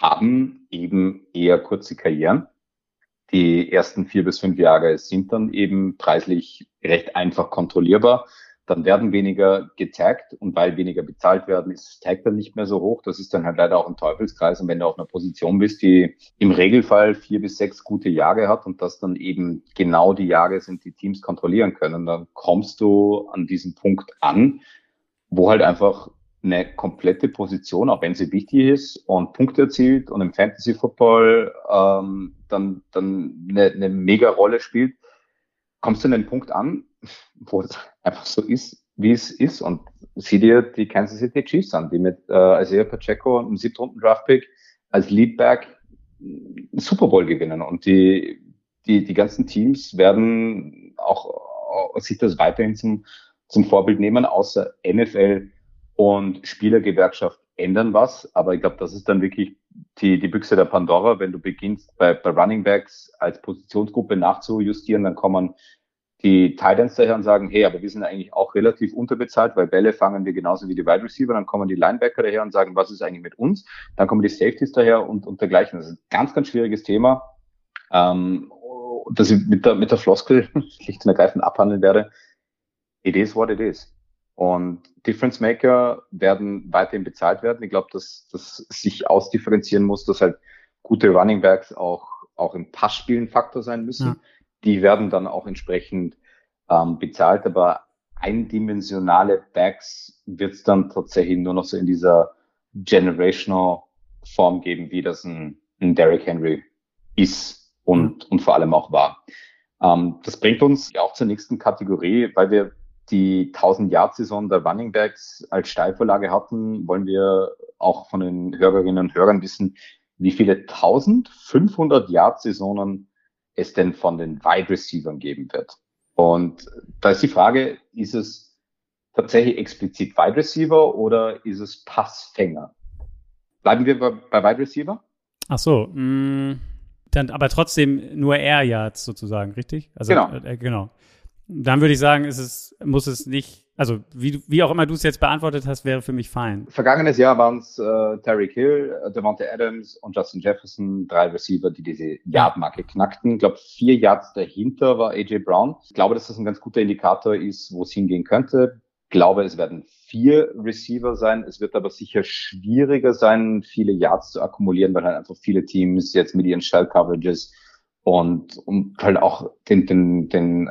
haben eben eher kurze Karrieren. Die ersten vier bis fünf Jahre sind dann eben preislich recht einfach kontrollierbar dann werden weniger getaggt und weil weniger bezahlt werden, ist das Tag dann nicht mehr so hoch. Das ist dann halt leider auch ein Teufelskreis. Und wenn du auf einer Position bist, die im Regelfall vier bis sechs gute Jahre hat und das dann eben genau die Jahre sind, die Teams kontrollieren können, dann kommst du an diesen Punkt an, wo halt einfach eine komplette Position, auch wenn sie wichtig ist und Punkte erzielt und im Fantasy Football ähm, dann, dann eine, eine mega Rolle spielt, kommst du an den Punkt an, wo es einfach so ist, wie es ist. Und sieh dir die Kansas City Chiefs an, die mit äh, Isaiah Pacheco und einem siebten Draftpick als Leadback Super Bowl gewinnen. Und die, die, die ganzen Teams werden auch sich das weiterhin zum, zum Vorbild nehmen, außer NFL und Spielergewerkschaft ändern was. Aber ich glaube, das ist dann wirklich die, die Büchse der Pandora. Wenn du beginnst, bei, bei Running Backs als Positionsgruppe nachzujustieren, dann kommen die Titans daher und sagen, hey, aber wir sind eigentlich auch relativ unterbezahlt, weil Bälle fangen wir genauso wie die Wide Receiver. Dann kommen die Linebacker daher und sagen, was ist eigentlich mit uns? Dann kommen die Safeties daher und, und dergleichen. Das ist ein ganz, ganz schwieriges Thema, ähm, das ich mit der, mit der Floskel schlicht und ergreifend abhandeln werde. It is what it is. Und Difference Maker werden weiterhin bezahlt werden. Ich glaube, dass das sich ausdifferenzieren muss, dass halt gute Running Backs auch, auch im Passspielen Faktor sein müssen. Ja die werden dann auch entsprechend ähm, bezahlt, aber eindimensionale Backs wird es dann tatsächlich nur noch so in dieser generational Form geben, wie das ein, ein Derrick Henry ist und, und vor allem auch war. Ähm, das bringt uns ja auch zur nächsten Kategorie, weil wir die 1000-Yard-Saison der Running Backs als Steilvorlage hatten, wollen wir auch von den Hörerinnen und Hörern wissen, wie viele 1500 Yard-Saisonen es denn von den Wide Receivers geben wird. Und da ist die Frage, ist es tatsächlich explizit Wide Receiver oder ist es Passfänger? Bleiben wir bei, Wide Receiver? Ach so, mh, mm, dann aber trotzdem nur Air Yards sozusagen, richtig? Also, genau. Äh, genau. Dann würde ich sagen, ist es, muss es nicht also wie, wie auch immer du es jetzt beantwortet hast, wäre für mich fein. Vergangenes Jahr waren es äh, Terry Hill, äh, Devonta Adams und Justin Jefferson, drei Receiver, die diese Yard-Marke knackten. Ich glaube, vier Yards dahinter war AJ Brown. Ich glaube, dass das ein ganz guter Indikator ist, wo es hingehen könnte. Ich glaube, es werden vier Receiver sein. Es wird aber sicher schwieriger sein, viele Yards zu akkumulieren, weil halt einfach viele Teams jetzt mit ihren Shell Coverages und, und halt auch den, den, den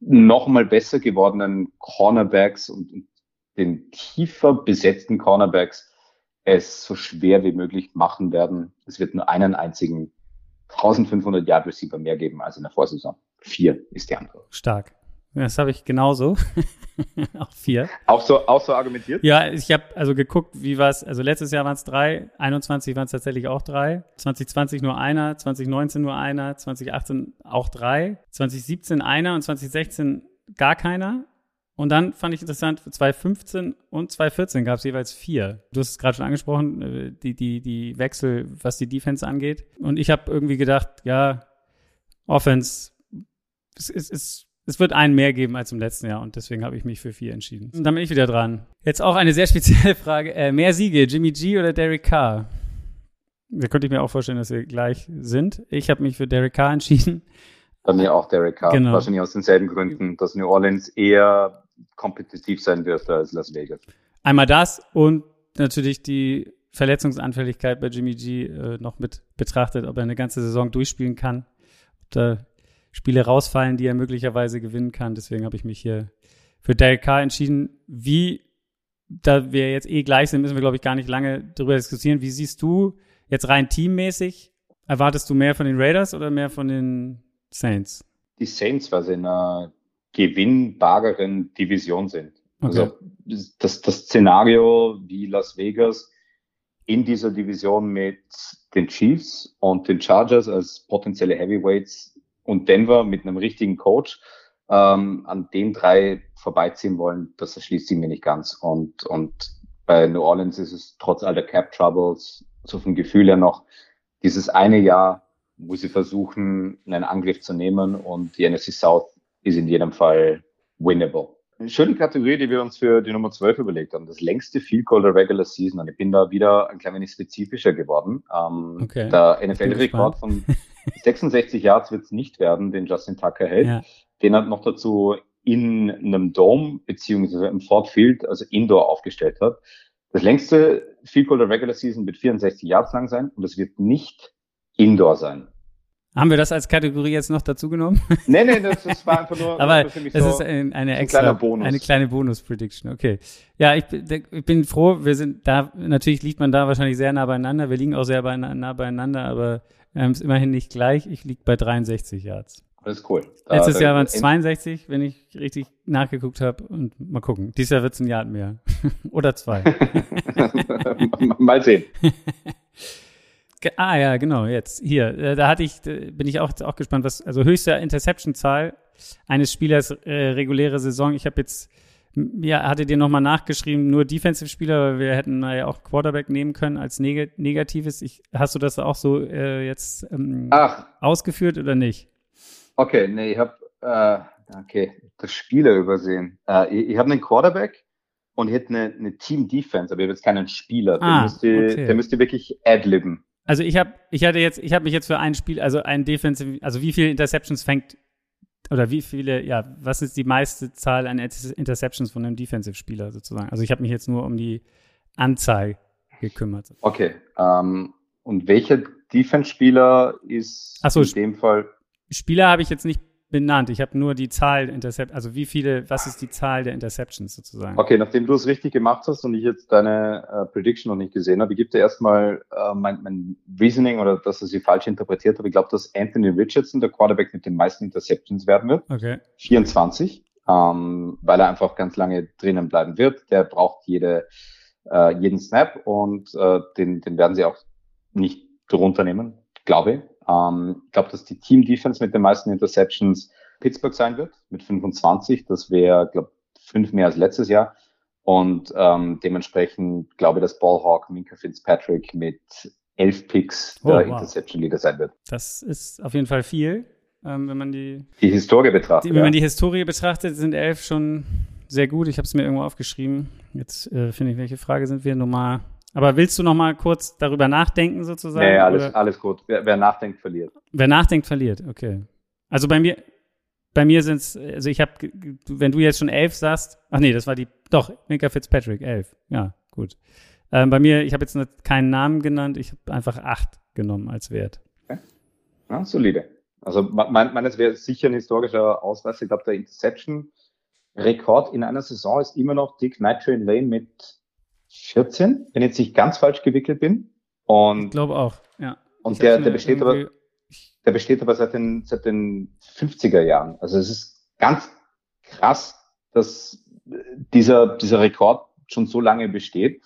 nochmal besser gewordenen Cornerbacks und den tiefer besetzten Cornerbacks es so schwer wie möglich machen werden. Es wird nur einen einzigen 1500 Yard Receiver mehr geben als in der Vorsaison. Vier ist die Antwort. Stark. Das habe ich genauso. auch vier. Auch so, auch so argumentiert? Ja, ich habe also geguckt, wie war es, also letztes Jahr waren es drei, 21 waren es tatsächlich auch drei, 2020 nur einer, 2019 nur einer, 2018 auch drei, 2017 einer und 2016 gar keiner. Und dann fand ich interessant, 2015 und 2014 gab es jeweils vier. Du hast es gerade schon angesprochen, äh, die, die, die Wechsel, was die Defense angeht. Und ich habe irgendwie gedacht, ja, Offense, es, es, es wird einen mehr geben als im letzten Jahr und deswegen habe ich mich für vier entschieden. Und dann bin ich wieder dran. Jetzt auch eine sehr spezielle Frage. Äh, mehr Siege, Jimmy G oder Derek Carr? Da könnte ich mir auch vorstellen, dass wir gleich sind. Ich habe mich für Derek Carr entschieden. Bei mir auch Derek Carr. Genau. Wahrscheinlich aus denselben Gründen, dass New Orleans eher kompetitiv sein wird als Las Vegas. Einmal das und natürlich die Verletzungsanfälligkeit bei Jimmy G äh, noch mit betrachtet, ob er eine ganze Saison durchspielen kann. Ob da Spiele rausfallen, die er möglicherweise gewinnen kann. Deswegen habe ich mich hier für Derek Carr entschieden. Wie, da wir jetzt eh gleich sind, müssen wir, glaube ich, gar nicht lange darüber diskutieren. Wie siehst du jetzt rein teammäßig? Erwartest du mehr von den Raiders oder mehr von den Saints? Die Saints, weil sie in einer gewinnbareren Division sind. Okay. Also das, das Szenario wie Las Vegas in dieser Division mit den Chiefs und den Chargers als potenzielle Heavyweights und Denver mit einem richtigen Coach ähm, an den drei vorbeiziehen wollen, das erschließt sich mir nicht ganz. Und, und bei New Orleans ist es trotz all der Cap Troubles, so vom Gefühl her noch, dieses eine Jahr wo sie versuchen, einen Angriff zu nehmen und die NFC South ist in jedem Fall winnable. Eine schöne Kategorie, die wir uns für die Nummer 12 überlegt haben. Das längste Field Goal der Regular Season. Und ich bin da wieder ein klein wenig spezifischer geworden. Ähm, Okay. Der NFL-Rekord von 66 Yards wird es nicht werden, den Justin Tucker hält. Ja. Den hat noch dazu in einem Dome beziehungsweise im Ford Field, also Indoor aufgestellt hat. Das längste Field Goal der Regular Season wird 64 Yards lang sein und es wird nicht Indoor sein. Haben wir das als Kategorie jetzt noch dazu genommen? Nee, nee, das, das war einfach nur Aber das für mich das so, ist ein, eine ein extra, Bonus. eine kleine Bonus-Prediction. Okay. Ja, ich, bin- ich bin froh. Wir sind da, natürlich liegt man da wahrscheinlich sehr nah beieinander. Wir liegen auch sehr nah beieinander, aber haben es immerhin nicht gleich. Ich liege bei 63 Yards. das ist cool. Da- Letztes Jahr waren es 62, wenn ich richtig nachgeguckt habe. Und mal gucken. Dieses Jahr wird es ein Yard mehr. Oder zwei. Mal sehen. Ah ja, genau, jetzt hier. Äh, Da hatte ich, äh, bin ich auch, auch gespannt, was, also höchste Interception-Zahl eines Spielers äh, reguläre Saison. Ich habe jetzt, ja, hatte dir nochmal nachgeschrieben, nur Defensive-Spieler, weil wir hätten ja auch Quarterback nehmen können als neg Negatives. Ich, hast du das auch so äh, jetzt ähm, ausgeführt oder nicht? okay, nee, ich habe äh, okay, das Spieler übersehen. Äh, ich ich habe einen Quarterback und ich hätte eine, eine Team-Defense, aber ich habe jetzt keinen Spieler. Der, Ah, müsste, okay. der müsste wirklich adlibben. Also ich habe, ich hatte jetzt, ich habe mich jetzt für ein Spiel, also ein Defensive, also wie viele Interceptions fängt oder wie viele, ja, was ist die meiste Zahl an Inter- Interceptions von einem Defensive-Spieler sozusagen? Also ich habe mich jetzt nur um die Anzahl gekümmert. Okay. Ähm, und welcher Defense-Spieler ist so, in dem Fall? Spieler habe ich jetzt nicht benannt. Ich habe nur die Zahl Intercept, also wie viele, was ist die Zahl der Interceptions sozusagen? Okay, nachdem du es richtig gemacht hast und ich jetzt deine äh, Prediction noch nicht gesehen habe, ich gebe dir erstmal äh, mein, mein Reasoning oder dass ich sie falsch interpretiert habe. Ich glaube, dass Anthony Richardson der Quarterback mit den meisten Interceptions werden wird. Okay. 24, ähm, weil er einfach ganz lange drinnen bleiben wird. Der braucht jede, äh, jeden Snap und äh, den, den werden sie auch nicht drunter nehmen, glaube ich. Ähm, ich glaube, dass die Team Defense mit den meisten Interceptions Pittsburgh sein wird mit 25. Das wäre, glaube fünf mehr als letztes Jahr. Und ähm, dementsprechend glaube ich, dass Ballhawk Minka Fitzpatrick mit elf Picks Oh, der wow. Interception Leader sein wird. Das ist auf jeden Fall viel, ähm, wenn man die Die Historie betrachtet. Die, wenn man ja. die Historie betrachtet, sind elf schon sehr gut. Ich habe es mir irgendwo aufgeschrieben. Jetzt äh, finde ich, welche Frage sind wir Nummer. Aber willst du noch mal kurz darüber nachdenken sozusagen? Nee, alles, Oder- alles gut. Wer, wer nachdenkt, verliert. Wer nachdenkt, verliert. Okay. Also bei mir, bei mir sind es, also ich habe, wenn du jetzt schon elf sagst, ach nee, das war die, doch, Minka Fitzpatrick, elf. Ja, gut. Ähm, bei mir, ich habe jetzt keinen Namen genannt, ich habe einfach acht genommen als Wert. Ja, solide. Also me- mein, meines wäre sicher ein historischer Ausweis. Ich glaube, der Interception-Rekord in einer Saison ist immer noch Dick Nitrain Lane mit 14, wenn ich jetzt nicht ganz falsch gewickelt bin. Ich Und, glaube auch, ja. und Ich der, der besteht aber, der besteht aber seit den, seit den 50er Jahren. Also es ist ganz krass, dass dieser, dieser Rekord schon so lange besteht.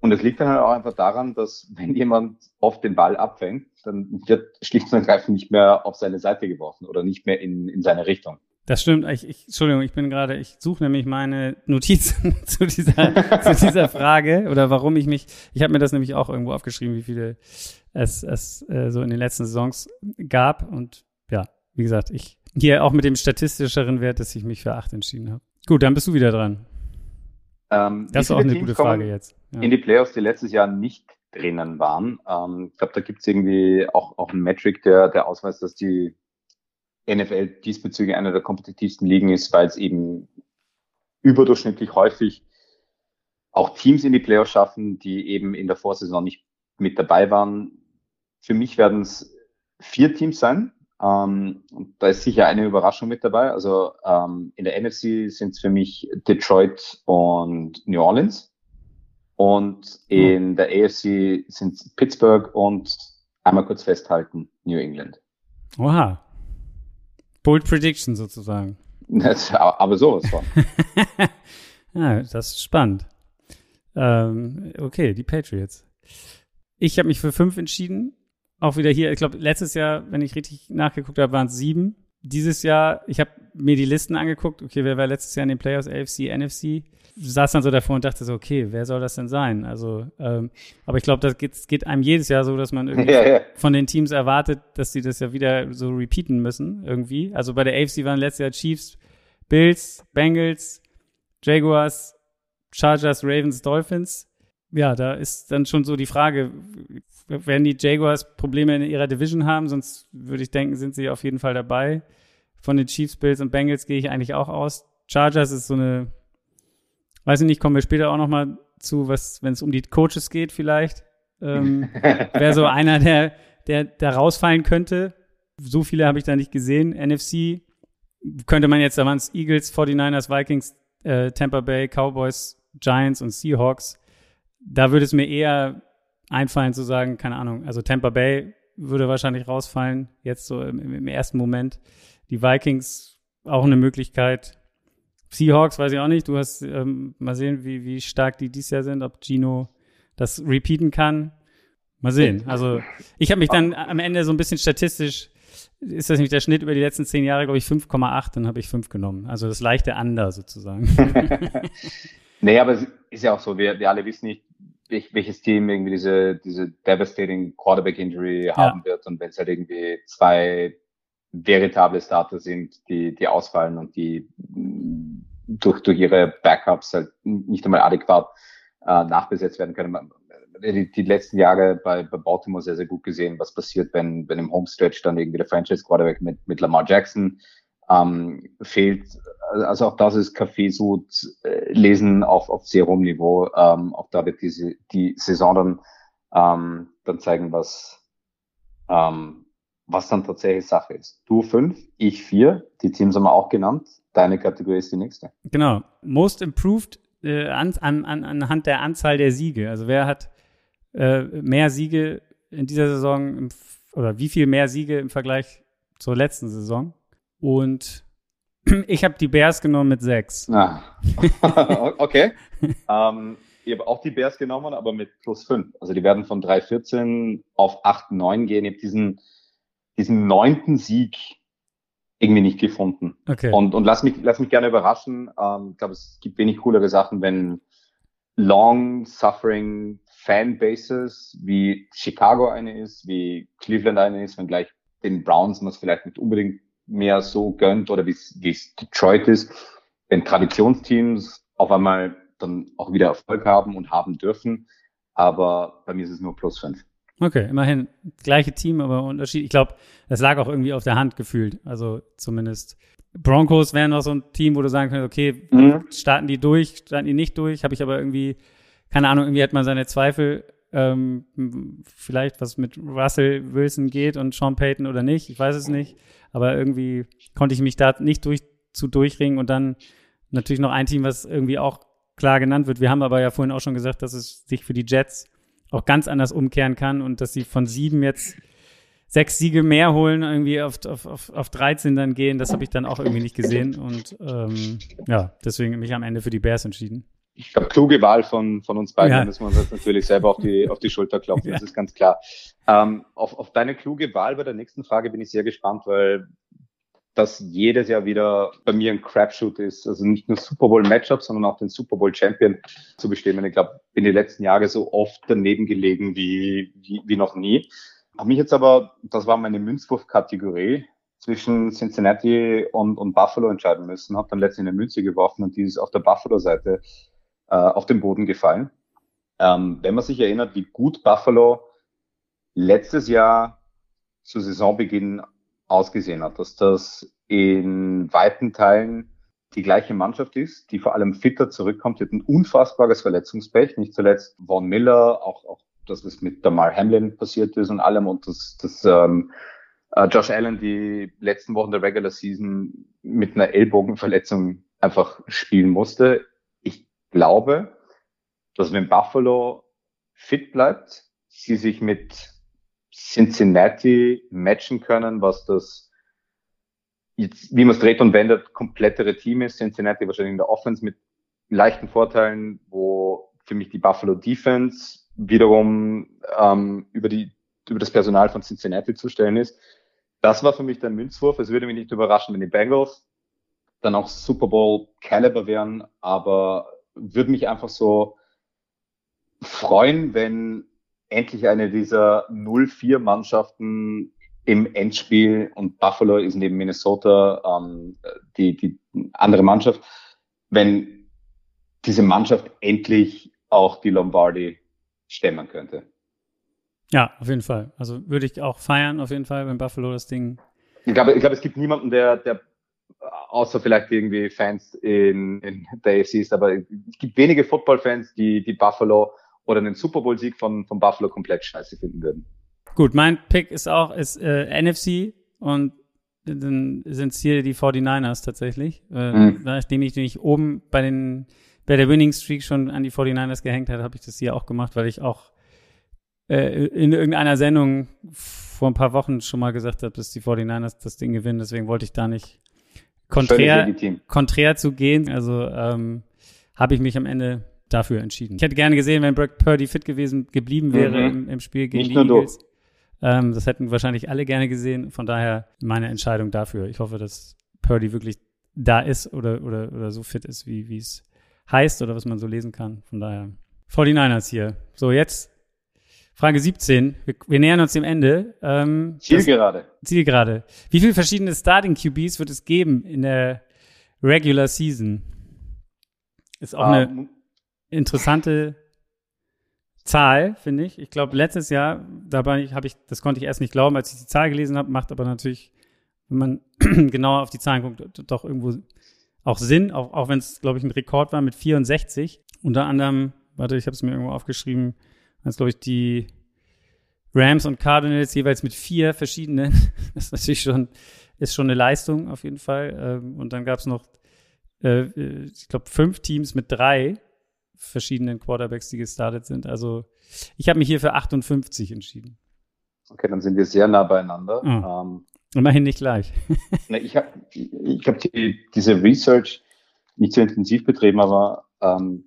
Und es liegt dann halt auch einfach daran, dass wenn jemand oft den Ball abfängt, dann wird schlicht und ergreifend nicht mehr auf seine Seite geworfen oder nicht mehr in, in seine Richtung. Das stimmt. Ich, ich, Entschuldigung, ich bin gerade, ich suche nämlich meine Notizen zu dieser, zu dieser Frage oder warum ich mich, ich habe mir das nämlich auch irgendwo aufgeschrieben, wie viele es, es äh, so in den letzten Saisons gab. Und ja, wie gesagt, ich hier auch mit dem statistischeren Wert, dass ich mich für acht entschieden habe. Gut, dann bist du wieder dran. Ähm, Das ist auch eine Teams gute Frage jetzt. Ja. In die Playoffs, die letztes Jahr nicht drinnen waren. Ähm, ich glaube, da gibt es irgendwie auch, auch einen Metric, der, der ausweist, dass die NFL diesbezüglich eine der kompetitivsten Ligen ist, weil es eben überdurchschnittlich häufig auch Teams in die Playoffs schaffen, die eben in der Vorsaison nicht mit dabei waren. Für mich werden es vier Teams sein. Ähm, und da ist sicher eine Überraschung mit dabei. Also ähm, in der NFC sind es für mich Detroit und New Orleans. Und in der AFC sind es Pittsburgh und einmal kurz festhalten, New England. Oha. Bold Prediction sozusagen. Das, aber sowas von. ja, das ist spannend. Ähm, okay, die Patriots. Ich habe mich für fünf entschieden. Auch wieder hier, ich glaube, letztes Jahr, wenn ich richtig nachgeguckt habe, waren es sieben. Dieses Jahr, ich habe mir die Listen angeguckt. Okay, wer war letztes Jahr in den Playoffs? AFC, NFC. saß dann so davor und dachte so, okay, wer soll das denn sein? Also, ähm, aber ich glaube, das geht, geht einem jedes Jahr so, dass man irgendwie Ja, ja. von den Teams erwartet, dass sie das ja wieder so repeaten müssen, irgendwie. Also bei der AFC waren letztes Jahr Chiefs, Bills, Bengals, Jaguars, Chargers, Ravens, Dolphins. Ja, da ist dann schon so die Frage, werden die Jaguars Probleme in ihrer Division haben? Sonst würde ich denken, sind sie auf jeden Fall dabei. Von den Chiefs, Bills und Bengals gehe ich eigentlich auch aus. Chargers ist so eine, weiß ich nicht, kommen wir später auch noch mal zu, was, wenn es um die Coaches geht vielleicht. Ähm, Wäre so einer, der, der da rausfallen könnte. So viele habe ich da nicht gesehen. NFC könnte man jetzt, da waren es Eagles, 49ers, Vikings, äh, Tampa Bay, Cowboys, Giants und Seahawks. Da würde es mir eher einfallen zu sagen, keine Ahnung, also Tampa Bay würde wahrscheinlich rausfallen, jetzt so im, im ersten Moment. Die Vikings auch eine Möglichkeit. Seahawks weiß ich auch nicht. Du hast ähm, mal sehen, wie, wie stark die dieses Jahr sind, ob Gino das repeaten kann. Mal sehen. Also ich habe mich dann am Ende so ein bisschen statistisch, ist das nicht der Schnitt über die letzten zehn Jahre, glaube ich, 5,8, dann habe ich 5 genommen. Also das leichte Under sozusagen. nee, aber es ist ja auch so, wir, wir alle wissen nicht, welches Team irgendwie diese, diese devastating Quarterback Injury Ja. haben wird und wenn es halt irgendwie zwei veritable Starter sind, die, die ausfallen und die mh, durch, durch ihre Backups halt nicht einmal adäquat äh, nachbesetzt werden können. Man- Die, die letzten Jahre bei, bei Baltimore sehr, sehr gut gesehen, was passiert, wenn, wenn im Homestretch dann irgendwie der Franchise Quarterback mit, mit Lamar Jackson ähm, fehlt. Also auch das ist Kaffeesud äh, lesen auf, auf sehr hohem Niveau. Ähm, auch da wird diese, die Saison dann, ähm, dann zeigen, was, ähm, was dann tatsächlich Sache ist. Du fünf, ich vier, die Teams haben wir auch genannt. Deine Kategorie ist die nächste. Genau. Most improved äh, an, an, an, anhand der Anzahl der Siege. Also wer hat äh, mehr Siege in dieser Saison im, oder wie viel mehr Siege im Vergleich zur letzten Saison? Und ich habe die Bears genommen mit sechs. Ah. okay. ähm, ich habe auch die Bears genommen, aber mit plus fünf. Also die werden von 3,14 auf 8,9 gehen. Ich habe diesen, diesen neunten Sieg irgendwie nicht gefunden. Okay. Und, und lass mich, lass mich gerne überraschen. Ähm, ich glaube, es gibt wenig coolere Sachen, wenn long-suffering Fanbases wie Chicago eine ist, wie Cleveland eine ist, wenn gleich den Browns man es vielleicht nicht unbedingt mehr so gönnt oder wie es es Detroit ist, wenn Traditionsteams auf einmal dann auch wieder Erfolg haben und haben dürfen. Aber bei mir ist es nur plus fünf. Okay, immerhin gleiche Team, aber Unterschied. Ich glaube, das lag auch irgendwie auf der Hand gefühlt. Also zumindest Broncos wären noch so ein Team, wo du sagen könntest, okay, Mhm. starten die durch, starten die nicht durch, habe ich aber irgendwie, keine Ahnung, irgendwie hat man seine Zweifel, ähm, vielleicht was mit Russell Wilson geht und Sean Payton oder nicht, ich weiß es nicht, aber irgendwie konnte ich mich da nicht durch, zu durchringen und dann natürlich noch ein Team, was irgendwie auch klar genannt wird. Wir haben aber ja vorhin auch schon gesagt, dass es sich für die Jets auch ganz anders umkehren kann und dass sie von sieben jetzt sechs Siege mehr holen, irgendwie auf, auf, auf, auf 13 dann gehen, das habe ich dann auch irgendwie nicht gesehen und ähm, ja, deswegen mich am Ende für die Bears entschieden. Ich glaube, kluge Wahl von, von uns beiden. Ja. Müssen wir uns jetzt natürlich selber auf die, auf die Schulter klopfen, das ist ganz klar. Ähm, auf, auf deine kluge Wahl bei der nächsten Frage bin ich sehr gespannt, weil das jedes Jahr wieder bei mir ein Crapshoot ist. Also nicht nur Super Bowl Matchup, sondern auch den Super Bowl Champion zu bestimmen. Ich glaube, bin die letzten Jahre so oft daneben gelegen wie, wie, wie noch nie. Habe mich jetzt aber, das war meine Münzwurf-Kategorie, zwischen Cincinnati und, und Buffalo entscheiden müssen. Habe dann letztlich eine Münze geworfen und die ist auf der Buffalo-Seite äh, auf den Boden gefallen. Ähm, wenn man sich erinnert, wie gut Buffalo letztes Jahr zu Saisonbeginn ausgesehen hat, dass das in weiten Teilen die gleiche Mannschaft ist, die vor allem fitter zurückkommt, die hat ein unfassbares Verletzungspech, nicht zuletzt Von Miller, auch, auch das, was mit Damar Hamlin passiert ist und allem und das, das ähm, äh, Josh Allen die letzten Wochen der Regular Season mit einer Ellbogenverletzung einfach spielen musste. Glaube, dass wenn Buffalo fit bleibt, sie sich mit Cincinnati matchen können, was das jetzt, wie man es dreht und wendet, komplettere Team ist. Cincinnati wahrscheinlich in der Offense mit leichten Vorteilen, wo für mich die Buffalo Defense wiederum ähm, über die über das Personal von Cincinnati zu stellen ist. Das war für mich der Münzwurf. Es würde mich nicht überraschen, wenn die Bengals dann auch Super Bowl Caliber wären, aber würde mich einfach so freuen, wenn endlich eine dieser 0-4 Mannschaften im Endspiel und Buffalo ist neben Minnesota ähm, die, die andere Mannschaft, wenn diese Mannschaft endlich auch die Lombardi stemmen könnte. Ja, auf jeden Fall. Also würde ich auch feiern, auf jeden Fall, wenn Buffalo das Ding. Ich glaube, ich glaube es gibt niemanden, der, der außer vielleicht irgendwie Fans in, in der AFC ist, aber es gibt wenige Football-Fans, die, die Buffalo oder einen Super Bowl-Sieg von, von Buffalo komplett scheiße finden würden. Gut, mein Pick ist auch ist, äh, NFC und dann sind es hier die 49ers tatsächlich. Äh, mhm. Nachdem ich nämlich oben bei den bei der Winning Streak schon an die 49ers gehängt hat, habe ich das hier auch gemacht, weil ich auch äh, in irgendeiner Sendung vor ein paar Wochen schon mal gesagt habe, dass die 49ers das Ding gewinnen. Deswegen wollte ich da nicht konträr, konträr zu gehen. Also ähm, habe ich mich am Ende dafür entschieden. Ich hätte gerne gesehen, wenn Brock Purdy fit gewesen geblieben wäre mhm. im, im, Spiel gegen nicht die Eagles. Ähm, das hätten wahrscheinlich alle gerne gesehen. Von daher meine Entscheidung dafür. Ich hoffe, dass Purdy wirklich da ist oder, oder, oder so fit ist, wie wie es heißt oder was man so lesen kann. Von daher 49ers hier. So, jetzt Frage 17. Wir, wir nähern uns dem Ende. Ähm, Zielgerade. Zielgerade. Wie viele verschiedene Starting QBs wird es geben in der Regular Season? Ist auch um, eine ähm, interessante Zahl, finde ich. Ich glaube, letztes Jahr, dabei habe ich, das konnte ich erst nicht glauben, als ich die Zahl gelesen habe, macht aber natürlich, wenn man genauer auf die Zahlen guckt, doch irgendwo auch Sinn, auch, auch wenn es, glaube ich, ein Rekord war mit 64. Unter anderem, warte, ich habe es mir irgendwo aufgeschrieben, als, glaube ich, die Rams und Cardinals jeweils mit vier verschiedenen. das ist natürlich schon, ist schon eine Leistung auf jeden Fall. Ähm, und dann gab es noch, äh, ich glaube, fünf Teams mit drei verschiedenen Quarterbacks, die gestartet sind. Also ich habe mich hier für 58 entschieden. Okay, dann sind wir sehr nah beieinander. Oh. Ähm, Immerhin nicht gleich. ne, ich habe ich hab die, diese Research nicht so intensiv betrieben, aber ähm,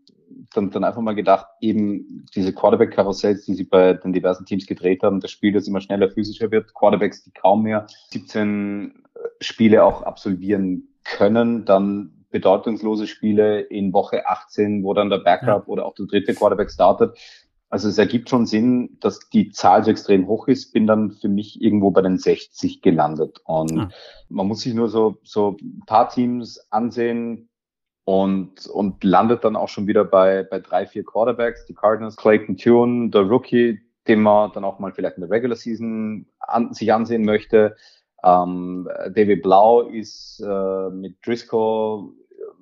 dann, dann einfach mal gedacht, eben diese Quarterback-Karussells, die sie bei den diversen Teams gedreht haben, das Spiel, das immer schneller physischer wird, Quarterbacks, die kaum mehr 17 Spiele auch absolvieren können, dann bedeutungslose Spiele in Woche 18, wo dann der Backup ja. oder auch der dritte Quarterback startet. Also es ergibt schon Sinn, dass die Zahl so extrem hoch ist, bin dann für mich irgendwo bei den 60 gelandet. Und ja. man muss sich nur so, so ein paar Teams ansehen, und, und landet dann auch schon wieder bei, bei drei, vier Quarterbacks. Die Cardinals, Clayton Tune, der Rookie, den man dann auch mal vielleicht in der Regular Season an, sich ansehen möchte. Ähm, David Blau ist äh, mit Driscoll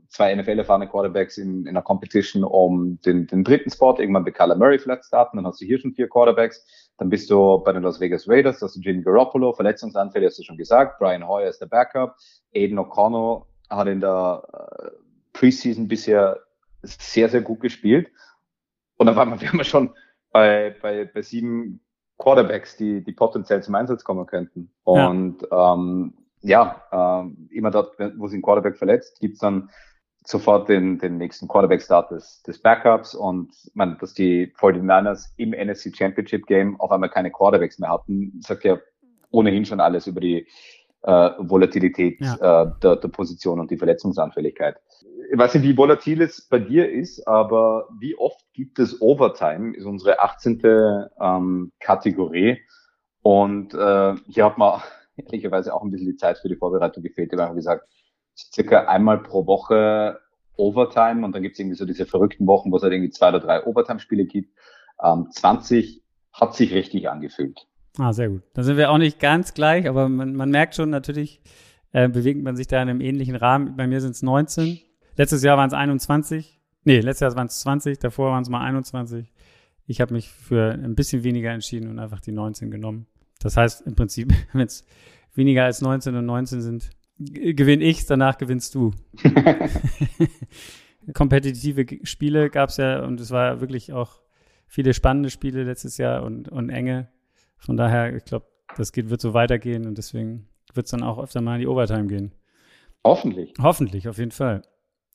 zwei NFL-erfahrene Quarterbacks in, in einer Competition um den, den dritten Spot. Irgendwann wird Kyler Murray vielleicht starten, dann hast du hier schon vier Quarterbacks. Dann bist du bei den Las Vegas Raiders, hast du Jimmy Garoppolo, Verletzungsanfälle hast du schon gesagt, Brian Hoyer ist der Backup, Aiden O'Connell hat in der äh, Preseason bisher sehr, sehr gut gespielt. Und dann waren wir, wir schon bei, bei, bei sieben Quarterbacks, die, die potenziell zum Einsatz kommen könnten. Und ja, ähm, ja ähm, immer dort, wo sich ein Quarterback verletzt, gibt's dann sofort den, den nächsten Quarterback-Start des, des Backups und man, dass die 49ers im NFC Championship Game auf einmal keine Quarterbacks mehr hatten, sagt ja ohnehin schon alles über die äh, Volatilität ja. äh, der, der Position und die Verletzungsanfälligkeit ich weiß nicht, wie volatil es bei dir ist, aber wie oft gibt es Overtime, ist unsere 18. Ähm, Kategorie. Und äh, hier hat man ehrlicherweise auch ein bisschen die Zeit für die Vorbereitung gefehlt. Wir haben gesagt, circa einmal pro Woche Overtime und dann gibt es irgendwie so diese verrückten Wochen, wo es halt irgendwie zwei oder drei Overtime-Spiele gibt. Ähm, 20 hat sich richtig angefühlt. Ah, sehr gut. Da sind wir auch nicht ganz gleich, aber man, man merkt schon, natürlich äh, bewegt man sich da in einem ähnlichen Rahmen. Bei mir sind es 19. Letztes Jahr waren es 21. Nee, letztes Jahr waren es 20, davor waren es mal 21. Ich habe mich für ein bisschen weniger entschieden und einfach die 19 genommen. Das heißt im Prinzip, wenn es weniger als 19 und 19 sind, gewinne ich, danach gewinnst du. Kompetitive Spiele gab es ja und es war wirklich auch viele spannende Spiele letztes Jahr und, und enge. Von daher, ich glaube, das geht, wird so weitergehen und deswegen wird es dann auch öfter mal in die Overtime gehen. Hoffentlich. Hoffentlich, auf jeden Fall.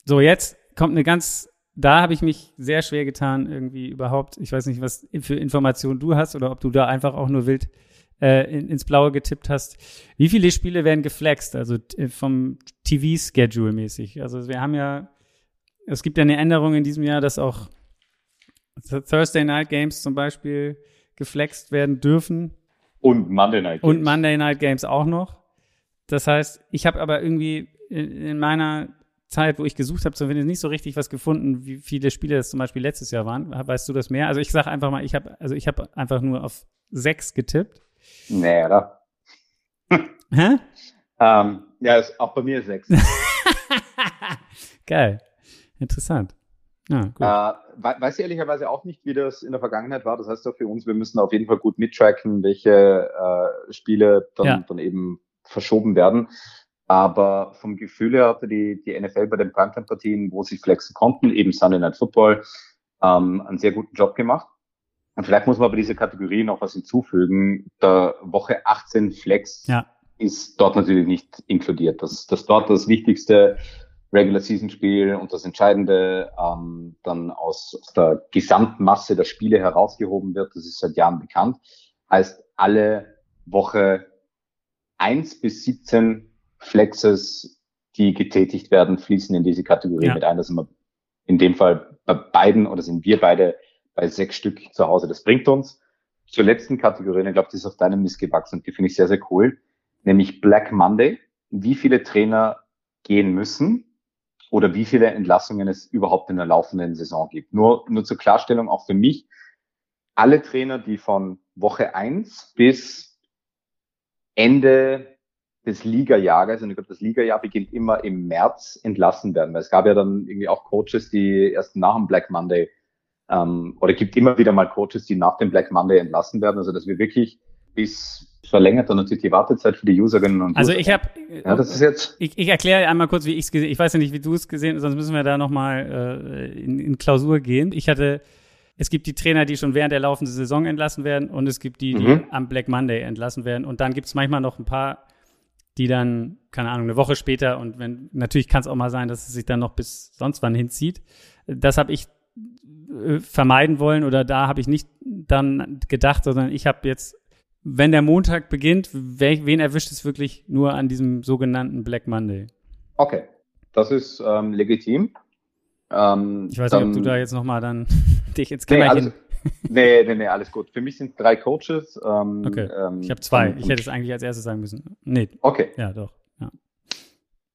So, jetzt kommt eine ganz, da habe ich mich sehr schwer getan, irgendwie überhaupt. Ich weiß nicht, was für Informationen du hast oder ob du da einfach auch nur wild äh, in, ins Blaue getippt hast. Wie viele Spiele werden geflext, also vom TV-Schedule mäßig? Also wir haben ja es gibt ja eine Änderung in diesem Jahr, dass auch Thursday Night Games zum Beispiel geflext werden dürfen. Und Monday Night Games. Und Monday Night Games auch noch. Das heißt, ich habe aber irgendwie in, in meiner Zeit, wo ich gesucht habe, zumindest nicht so richtig was gefunden, wie viele Spiele das zum Beispiel letztes Jahr waren. Weißt du das mehr? Also ich sage einfach mal, ich habe also ich habe einfach nur auf sechs getippt. Nee, oder? Hä? Ähm, ja, ist auch bei mir sechs. Geil. Interessant. Ja, äh, weiß ich ehrlicherweise auch nicht, wie das in der Vergangenheit war. Das heißt auch für uns, wir müssen auf jeden Fall gut mittracken, welche äh, Spiele dann, ja. dann eben verschoben werden. Aber vom Gefühl her hatte die, die NFL bei den Primetime-Partien, wo sie flexen konnten, eben Sunday Night Football, ähm, einen sehr guten Job gemacht. Und vielleicht muss man bei dieser Kategorie noch was hinzufügen. Der Woche 18 Flex ja. ist dort natürlich nicht inkludiert. Das, das dort das wichtigste Regular Season Spiel und das Entscheidende ähm, dann aus, aus der Gesamtmasse der Spiele herausgehoben wird. Das ist seit Jahren bekannt. Heißt, alle Woche eins bis 17 Flexes, die getätigt werden, fließen in diese Kategorie ja. mit ein. Das sind wir in dem Fall bei beiden oder sind wir beide bei sechs Stück zu Hause. Das bringt uns zur letzten Kategorie. Ich glaube, die ist auf deinem Mist gewachsen und die finde ich sehr, sehr cool. Nämlich Black Monday. Wie viele Trainer gehen müssen oder wie viele Entlassungen es überhaupt in der laufenden Saison gibt. Nur, nur zur Klarstellung auch für mich, alle Trainer, die von Woche eins bis Ende des Liga-Jahres, und ich glaube, das Liga-Jahr beginnt immer im März, entlassen werden. Weil es gab ja dann irgendwie auch Coaches, die erst nach dem Black Monday ähm, oder gibt immer wieder mal Coaches, die nach dem Black Monday entlassen werden. Also dass wir wirklich bis verlängert dann natürlich die Wartezeit für die Userinnen und Also ich habe, ja, das ist jetzt. Ich, ich erkläre einmal kurz, wie ich es gesehen. Ich weiß ja nicht, wie du es gesehen, sonst müssen wir da noch mal äh, in, in Klausur gehen. Ich hatte, es gibt die Trainer, die schon während der laufenden Saison entlassen werden, und es gibt die, die mhm. am Black Monday entlassen werden. Und dann gibt es manchmal noch ein paar, die dann, keine Ahnung, eine Woche später und wenn natürlich kann es auch mal sein, dass es sich dann noch bis sonst wann hinzieht. Das habe ich äh, vermeiden wollen oder da habe ich nicht dann gedacht, sondern ich habe jetzt wenn der Montag beginnt, wen erwischt es wirklich nur an diesem sogenannten Black Monday? Okay, das ist ähm, legitim. Ähm, ich weiß dann, nicht, ob du da jetzt nochmal dann dich ins Kämmerchen... Nee, nee, nee, nee, alles gut. Für mich sind drei Coaches. Ähm, okay, ähm, ich habe zwei. ich hätte es eigentlich als erstes sagen müssen. Nee. Okay. Ja, doch. Ja.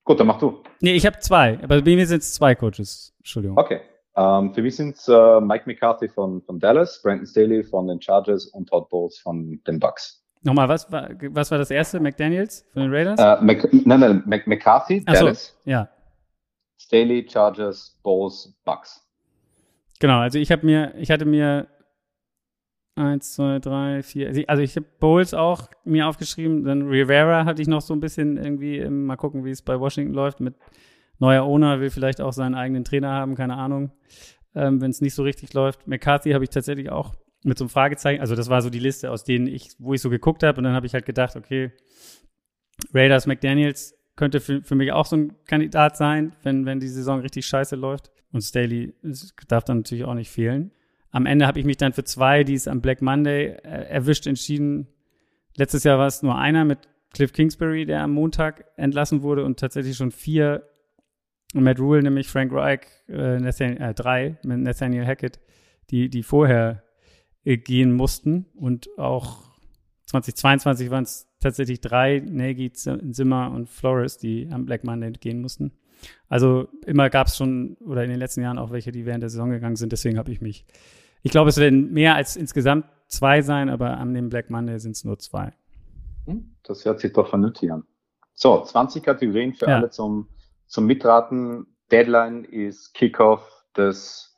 Gut, dann mach du. Nee, ich habe zwei. Aber bei mir sind es zwei Coaches. Entschuldigung. Okay. Ähm, für mich sind es äh, Mike McCarthy von, von Dallas, Brandon Staley von den Chargers und Todd Bowles von den Bucks. Nochmal, was war, was war das erste? McDaniels von den Raiders? Äh, Mc, nein, nein, Mc, McCarthy, Ach Dallas. So, ja. Staley, Chargers, Bowles, Bucks. Genau, also ich habe mir, ich hatte mir eins, zwei, drei, vier, also ich habe Bowles auch mir aufgeschrieben, dann Rivera hatte ich noch so ein bisschen irgendwie, mal gucken, wie es bei Washington läuft mit neuer Owner will vielleicht auch seinen eigenen Trainer haben, keine Ahnung, ähm, wenn es nicht so richtig läuft. McCarthy habe ich tatsächlich auch mit so einem Fragezeichen, also das war so die Liste, aus denen ich, wo ich so geguckt habe und dann habe ich halt gedacht, okay, Raiders McDaniels könnte für, für mich auch so ein Kandidat sein, wenn, wenn die Saison richtig scheiße läuft. Und Staley darf dann natürlich auch nicht fehlen. Am Ende habe ich mich dann für zwei, die es am Black Monday äh, erwischt, entschieden. Letztes Jahr war es nur einer mit Cliff Kingsbury, der am Montag entlassen wurde und tatsächlich schon vier Matt Rule, nämlich Frank Reich, äh, Nathaniel, äh, drei mit Nathaniel Hackett, die, die vorher äh, gehen mussten. Und auch 2022 waren es tatsächlich drei, Nagy, Zimmer und Flores, die am Black Monday gehen mussten. Also immer gab es schon, oder in den letzten Jahren auch welche, die während der Saison gegangen sind. Deswegen habe ich mich, ich glaube, es werden mehr als insgesamt zwei sein, aber an dem Black Monday sind es nur zwei. Hm, das hört sich doch vernünftig an. So, 20 Kategorien für ja. alle zum zum Mitraten. Deadline ist Kickoff des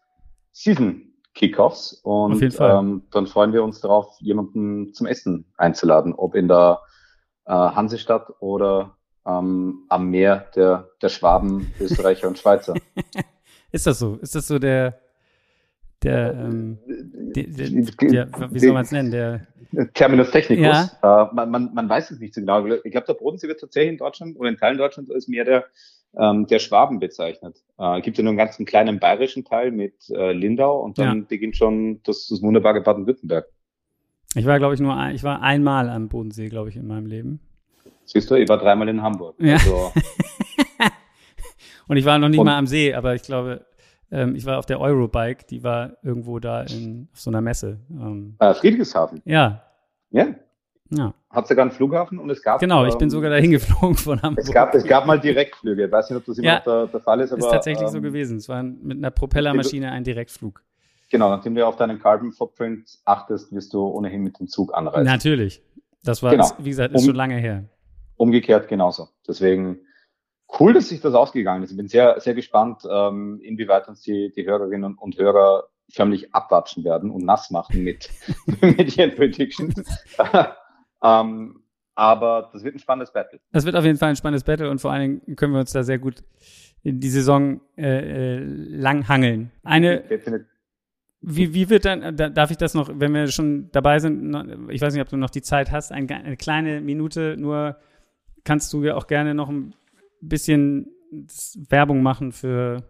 Season Kickoffs und Auf jeden Fall. Ähm, dann freuen wir uns darauf, jemanden zum Essen einzuladen, ob in der äh, Hansestadt oder ähm, am Meer der, der Schwaben, Österreicher und Schweizer. ist das so? Ist das so der, der, ähm, der, der, der wie soll man es nennen, der Terminus technicus. Ja. Äh, man, man, man weiß es nicht so genau. Ich glaube, der Bodensee wird tatsächlich in Deutschland oder in Teilen Deutschlands als mehr der ähm, der Schwaben bezeichnet. Äh, gibt ja nur einen ganz kleinen bayerischen Teil mit äh, Lindau und dann ja. beginnt schon das, das wunderbare Baden-Württemberg. Ich war, glaube ich, nur ein, ich war einmal am Bodensee, glaube ich, in meinem Leben. Siehst du, ich war dreimal in Hamburg. Ja. Also, und ich war noch nicht mal am See, aber ich glaube, Ähm, ich war auf der Eurobike, die war irgendwo da in, auf so einer Messe. Ähm, Äh, Friedrichshafen. ja, Ja. Ja. Hat sogar einen Flughafen und es gab. Genau, ich bin ähm, sogar dahin geflogen von Hamburg. Es gab, es gab mal Direktflüge. Ich weiß nicht, ob das immer Ja. der, der Fall ist, aber. ist tatsächlich so ähm, gewesen. Es war mit einer Propellermaschine ein Direktflug. Genau, nachdem du auf deinen Carbon Footprint achtest, wirst du ohnehin mit dem Zug anreisen. Natürlich. Das war, Genau. wie gesagt, ist Um- schon lange her. Umgekehrt genauso. Deswegen cool, dass sich das ausgegangen ist. Ich bin sehr, sehr gespannt, ähm, inwieweit uns die, die Hörerinnen und Hörer förmlich abwatschen werden und nass machen mit, mit ihren Predictions. ähm, aber das wird ein spannendes Battle. Das wird auf jeden Fall ein spannendes Battle und vor allen Dingen können wir uns da sehr gut in die Saison äh, äh, lang hangeln. Eine, Definitiv. wie, wie wird dann, da, darf ich das noch, wenn wir schon dabei sind, ich weiß nicht, ob du noch die Zeit hast, ein, eine kleine Minute, nur kannst du ja auch gerne noch ein bisschen Werbung machen für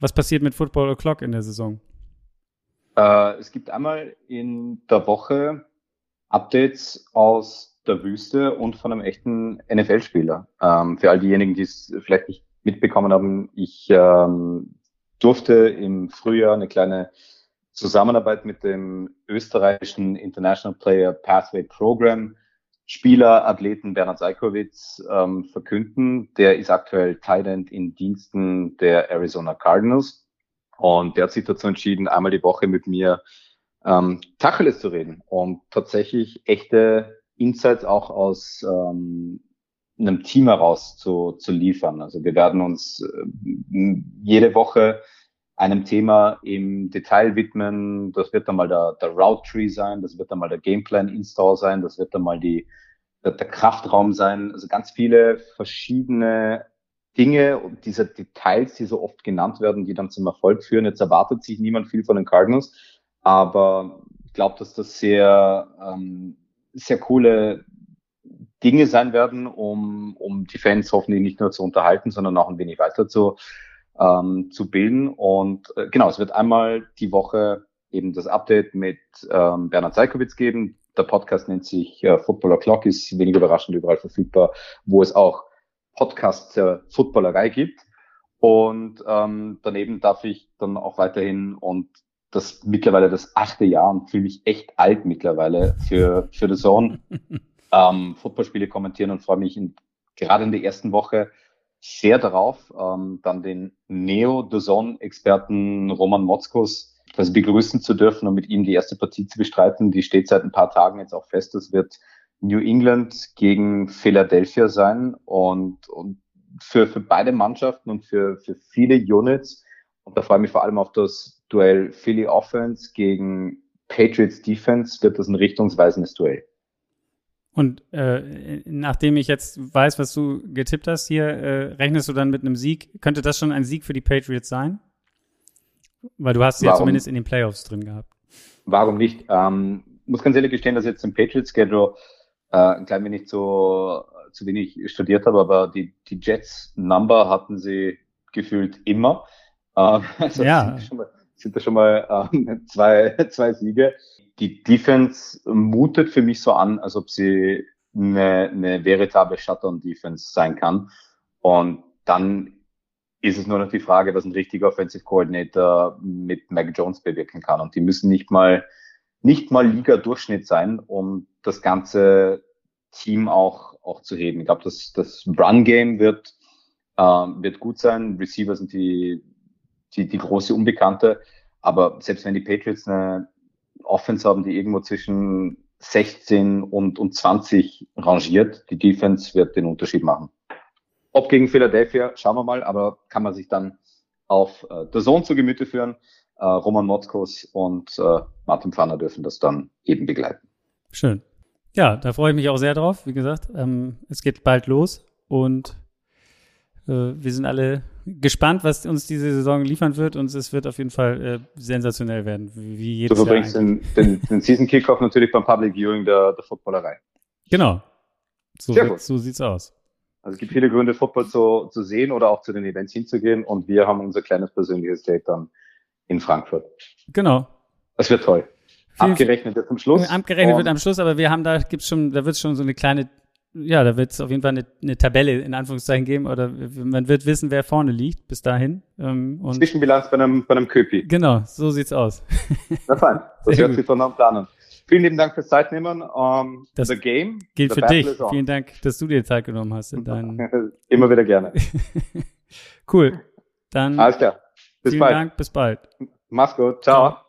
was passiert mit Football O'Clock in der Saison. Äh, es gibt einmal in der Woche Updates aus der Wüste und von einem echten NFL-Spieler. Ähm, für all diejenigen, die es vielleicht nicht mitbekommen haben, ich ähm, durfte im Frühjahr eine kleine Zusammenarbeit mit dem österreichischen International Player Pathway Program Spieler, Athleten Bernhard Seikowitz ähm, verkünden. Der ist aktuell End in Diensten der Arizona Cardinals. Und der hat sich dazu entschieden, einmal die Woche mit mir ähm, Tacheles zu reden und tatsächlich echte Insights auch aus ähm, einem Team heraus zu, zu liefern. Also wir werden uns äh, jede Woche einem Thema im Detail widmen. Das wird dann mal der, der Route Tree sein, das wird dann mal der Gameplan Install sein, das wird dann mal die, der, der Kraftraum sein. Also ganz viele verschiedene Dinge und diese Details, die so oft genannt werden, die dann zum Erfolg führen. Jetzt erwartet sich niemand viel von den Cardinals, aber ich glaube, dass das sehr, ähm, sehr coole Dinge sein werden, um, um die Fans hoffentlich nicht nur zu unterhalten, sondern auch ein wenig weiter zu, ähm, zu bilden. Und äh, genau, es wird einmal die Woche eben das Update mit ähm, Bernhard Seikowitz geben. Der Podcast nennt sich äh, Footballer Clock, ist wenig überraschend überall verfügbar, wo es auch Podcasts der Footballerei gibt. Und ähm, daneben darf ich dann auch weiterhin und das mittlerweile das achte Jahr und fühle mich echt alt mittlerweile für, für The Zone ähm, Footballspiele kommentieren und freue mich in, gerade in der ersten Woche sehr darauf, ähm, dann den Neo The Zone Experten Roman Motzkos quasi begrüßen zu dürfen und mit ihm die erste Partie zu bestreiten. Die steht seit ein paar Tagen jetzt auch fest. Das wird New England gegen Philadelphia sein und, und für, für beide Mannschaften und für, für viele Units. Und da freue ich mich vor allem auf das Duell Philly Offense gegen Patriots Defense wird das ein richtungsweisendes Duell. Und äh, nachdem ich jetzt weiß, was du getippt hast hier, äh, rechnest du dann mit einem Sieg? Könnte das schon ein Sieg für die Patriots sein? Weil du hast sie ja Warum? zumindest in den Playoffs drin gehabt. Warum nicht? Ähm, muss ganz ehrlich gestehen, dass ich jetzt im Patriots-Schedule äh, ein klein wenig zu, zu wenig studiert habe, aber die, die Jets-Number hatten sie gefühlt immer. Ähm, also Ja. schon mal, sind da schon mal ähm, zwei, zwei Siege. Die Defense mutet für mich so an, als ob sie eine, eine veritable Shutdown-Defense sein kann. Und dann ist es nur noch die Frage, was ein richtiger Offensive Coordinator mit Mac Jones bewirken kann. Und die müssen nicht mal, nicht mal Liga-Durchschnitt sein, um das ganze Team auch, auch zu heben. Ich glaube, das, das Run-Game wird, ähm, wird gut sein. Receiver sind die, die, die große Unbekannte. Aber selbst wenn die Patriots eine Offense haben, die irgendwo zwischen 16 und, und 20 rangiert, die Defense wird den Unterschied machen. Ob gegen Philadelphia, schauen wir mal, aber kann man sich dann auf äh, der Zone zu Gemüte führen. Äh, Roman Motzkos und äh, Martin Pfanner dürfen das dann eben begleiten. Schön. Ja, da freue ich mich auch sehr drauf. Wie gesagt, ähm, es geht bald los und äh, wir sind alle gespannt, was uns diese Saison liefern wird und es wird auf jeden Fall äh, sensationell werden, wie, Du jedes Jahr. verbringst den, den, den Season Kickoff natürlich beim Public Viewing der, der Footballerei. Genau. So, Sehr gut. so sieht's aus. Also es gibt viele Gründe, Football zu, zu sehen oder auch zu den Events hinzugehen und wir haben unser kleines persönliches Date dann in Frankfurt. Genau. Das wird toll. Abgerechnet wird zum Schluss. Abgerechnet Und wird am Schluss, aber wir haben da gibt's schon, da wird schon so eine kleine ja, da wird es auf jeden Fall eine, eine, Tabelle in Anführungszeichen geben oder man wird wissen, wer vorne liegt bis dahin. Ähm, und Zwischenbilanz bei einem, bei einem Köpi. Genau, so sieht's aus. Na fein, das Sehr hört gut. sich von einem Plan an. Vielen lieben Dank fürs Zeitnehmen. Um, das the game. Gilt the für dich. Vielen Dank, dass du dir Zeit genommen hast in deinen. Immer wieder gerne. cool. Dann. Alles klar. Bis vielen bald. Dank. Bis bald. Mach's gut. Ciao. Ciao.